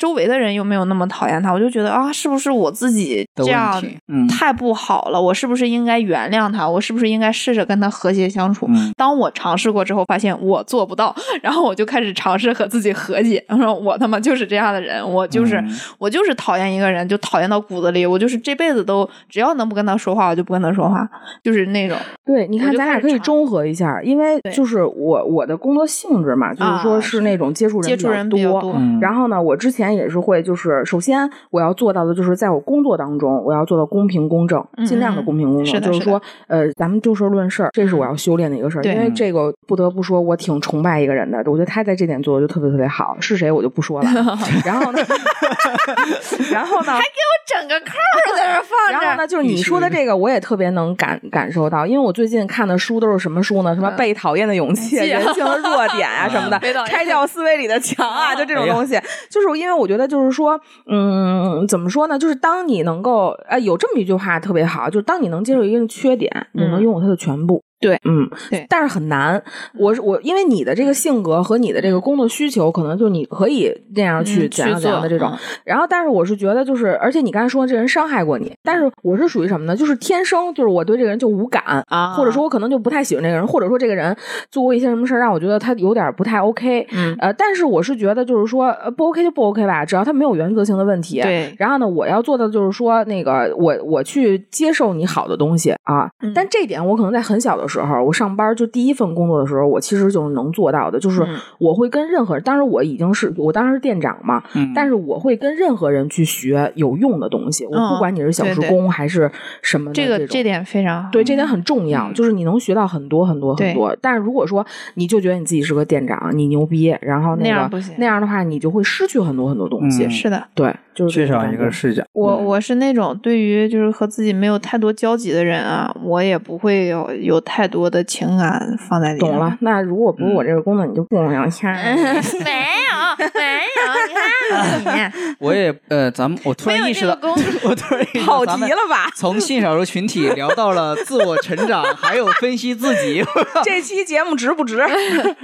周围的人又没有那么讨厌他，我就觉得啊，是不是我自己这样太不好了？我是不是应该原谅他？我是不是应该试着跟他和谐相处？嗯当我尝试过之后，发现我做不到，然后我就开始尝试和自己和解。然后我他妈就是这样的人，我就是、嗯我就是讨厌一个人，就讨厌到骨子里。我就是这辈子都只要能不跟他说话，我就不跟他说话，就是那种。对，你看，咱俩可以中和一下，因为就是我我的工作性质嘛，就是说啊是那种接触人接触人比较多嗯然后呢，我之前也是会，就是首先我要做到的，就是在我工作当中，我要做到公平公正，嗯尽量的公平公正。就是说，呃，咱们就事论事儿，这是我要修炼的一个事儿。因为这个不得不说，我挺崇拜一个人的，我觉得他在这点做的就特别特别好。是谁我就不说了。[LAUGHS] 然后呢，[LAUGHS] 然后呢，还给我整个扣儿在那儿放然后呢，就是你说的这个，我也特别能感感受到，因为我最近看的书都是什么书呢？什么被讨厌的勇气、人性的弱点啊 [LAUGHS] 什么的拆掉思维里的墙啊，就这种东西。就是因为我觉得，就是说，嗯，怎么说呢？就是当你能够，哎，有这么一句话特别好，就是当你能接受一个人的缺点，你能嗯拥有它的全部。对嗯，对但是很难。我是我，因为你的这个性格和你的这个工作需求，可能就你可以那样去嗯怎样怎样的这种嗯。然后，但是我是觉得，就是而且你刚才说这人伤害过你，但是我是属于什么呢？就是天生就是我对这个人就无感啊或者说我可能就不太喜欢这个人，或者说这个人做过一些什么事儿让我觉得他有点不太 OK。嗯呃，但是我是觉得就是说呃不 OK 就不 OK 吧，只要他没有原则性的问题。对然后呢，我要做的就是说，那个我我去接受你好的东西啊。嗯但这一点我可能在很小的时候，我上班就第一份工作的时候，我其实就是能做到的，就是嗯我会跟任何人，当时我已经是我当时是店长嘛，嗯但是我会跟任何人去学有用的东西，我不嗯管你是小时工还是什么这个这点非常好。对，这点很重要，嗯就是你能学到很多很多很多。但是如果说你就觉得你自己是个店长，你牛逼，然后那个样不行那样的话，你就会失去很多很多东西。嗯是的，对，就是缺少一个视角。我嗯我是那种对于就是和自己没有太多交集的人啊，我也不会有有太多的情感放在里面。懂了。那如果不是我这个工作，你就不能聊天儿。[LAUGHS] 没有 [LAUGHS] 没有，你看你 [LAUGHS] 我也呃，咱们我突然意识到，[LAUGHS] 我突然意识到跑咱们题了吧？从性少数群体聊到了自我成长，还有分析自己，这期节目值不值？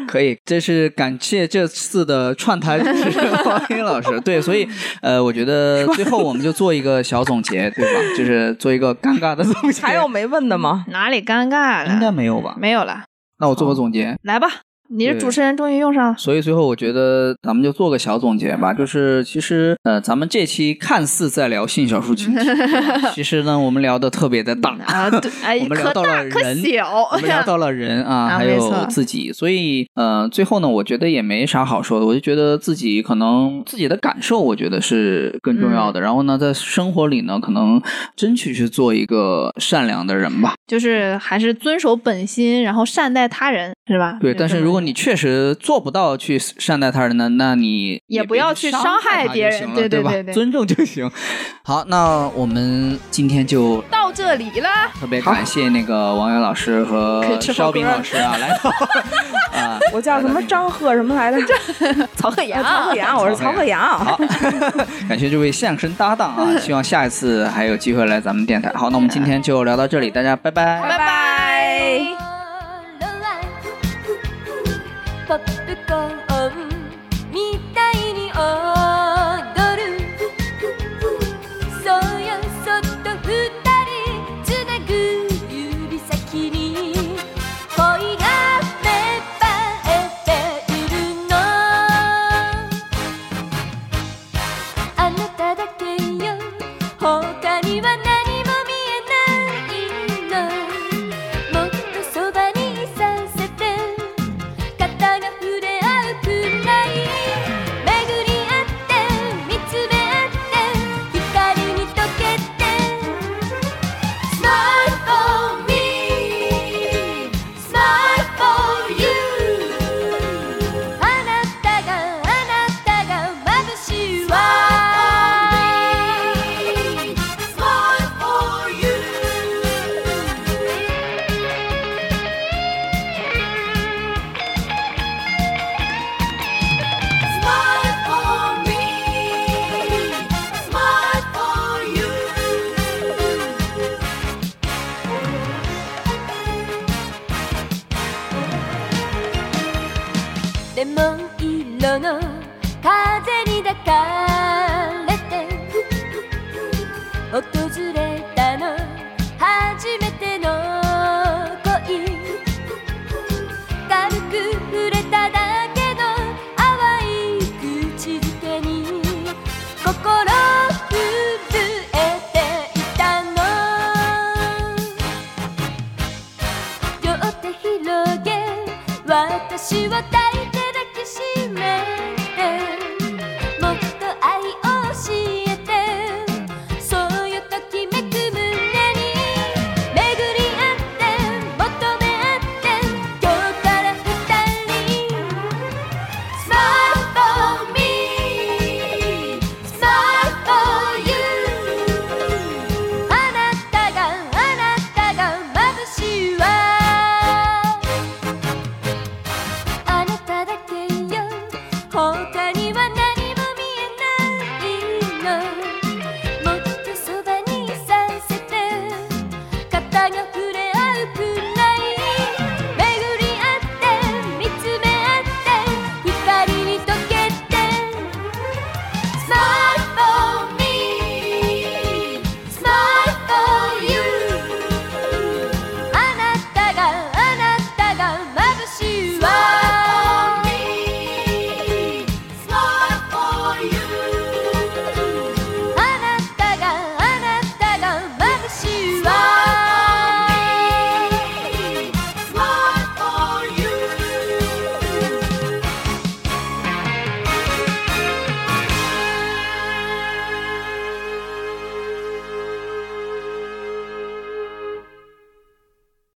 可以，这是感谢这次的串台主持人王英老师。对，所以呃，我觉得最后我们就做一个小总结，对吧？就是做一个尴尬的总结。还有没问的吗？哪里尴尬了？应该没有吧？没有了，那我做个总结。来吧，你是主持人，终于用上了。所以最后我觉得咱们就做个小总结吧，就是其实呃，咱们这期看似在聊性小数群体，[LAUGHS] 其实呢，我们聊的特别的大。啊，对，[LAUGHS] 哎，我们聊到了人小，我们聊到了人啊，[LAUGHS] 还有自己，所以呃，最后呢，我觉得也没啥好说的，我就觉得自己可能自己的感受，我觉得是更重嗯要的。然后呢，在生活里呢，可能争取去做一个善良的人吧。就是还是遵守本心，然后善待他人，是吧？对，但是如果你确实做不到去善待他人呢，那你也不要去伤害别人对吧对对对对尊重就行。好，那我们今天就到这里了，特别感谢那个王源老师和烧饼老师啊，来到 [LAUGHS] 啊。我叫什么张贺什么来着？曹鹤阳，曹鹤阳，我是曹鹤阳。好，感谢这位相声搭档啊！希望下一次还有机会来咱们电台。好，那我们今天就聊到这里，大家拜拜。拜拜。ポップコーンみたいに踊る。そうよそっと二人つなぐ指先に恋が芽生えているの。あなただけよ。他にはない。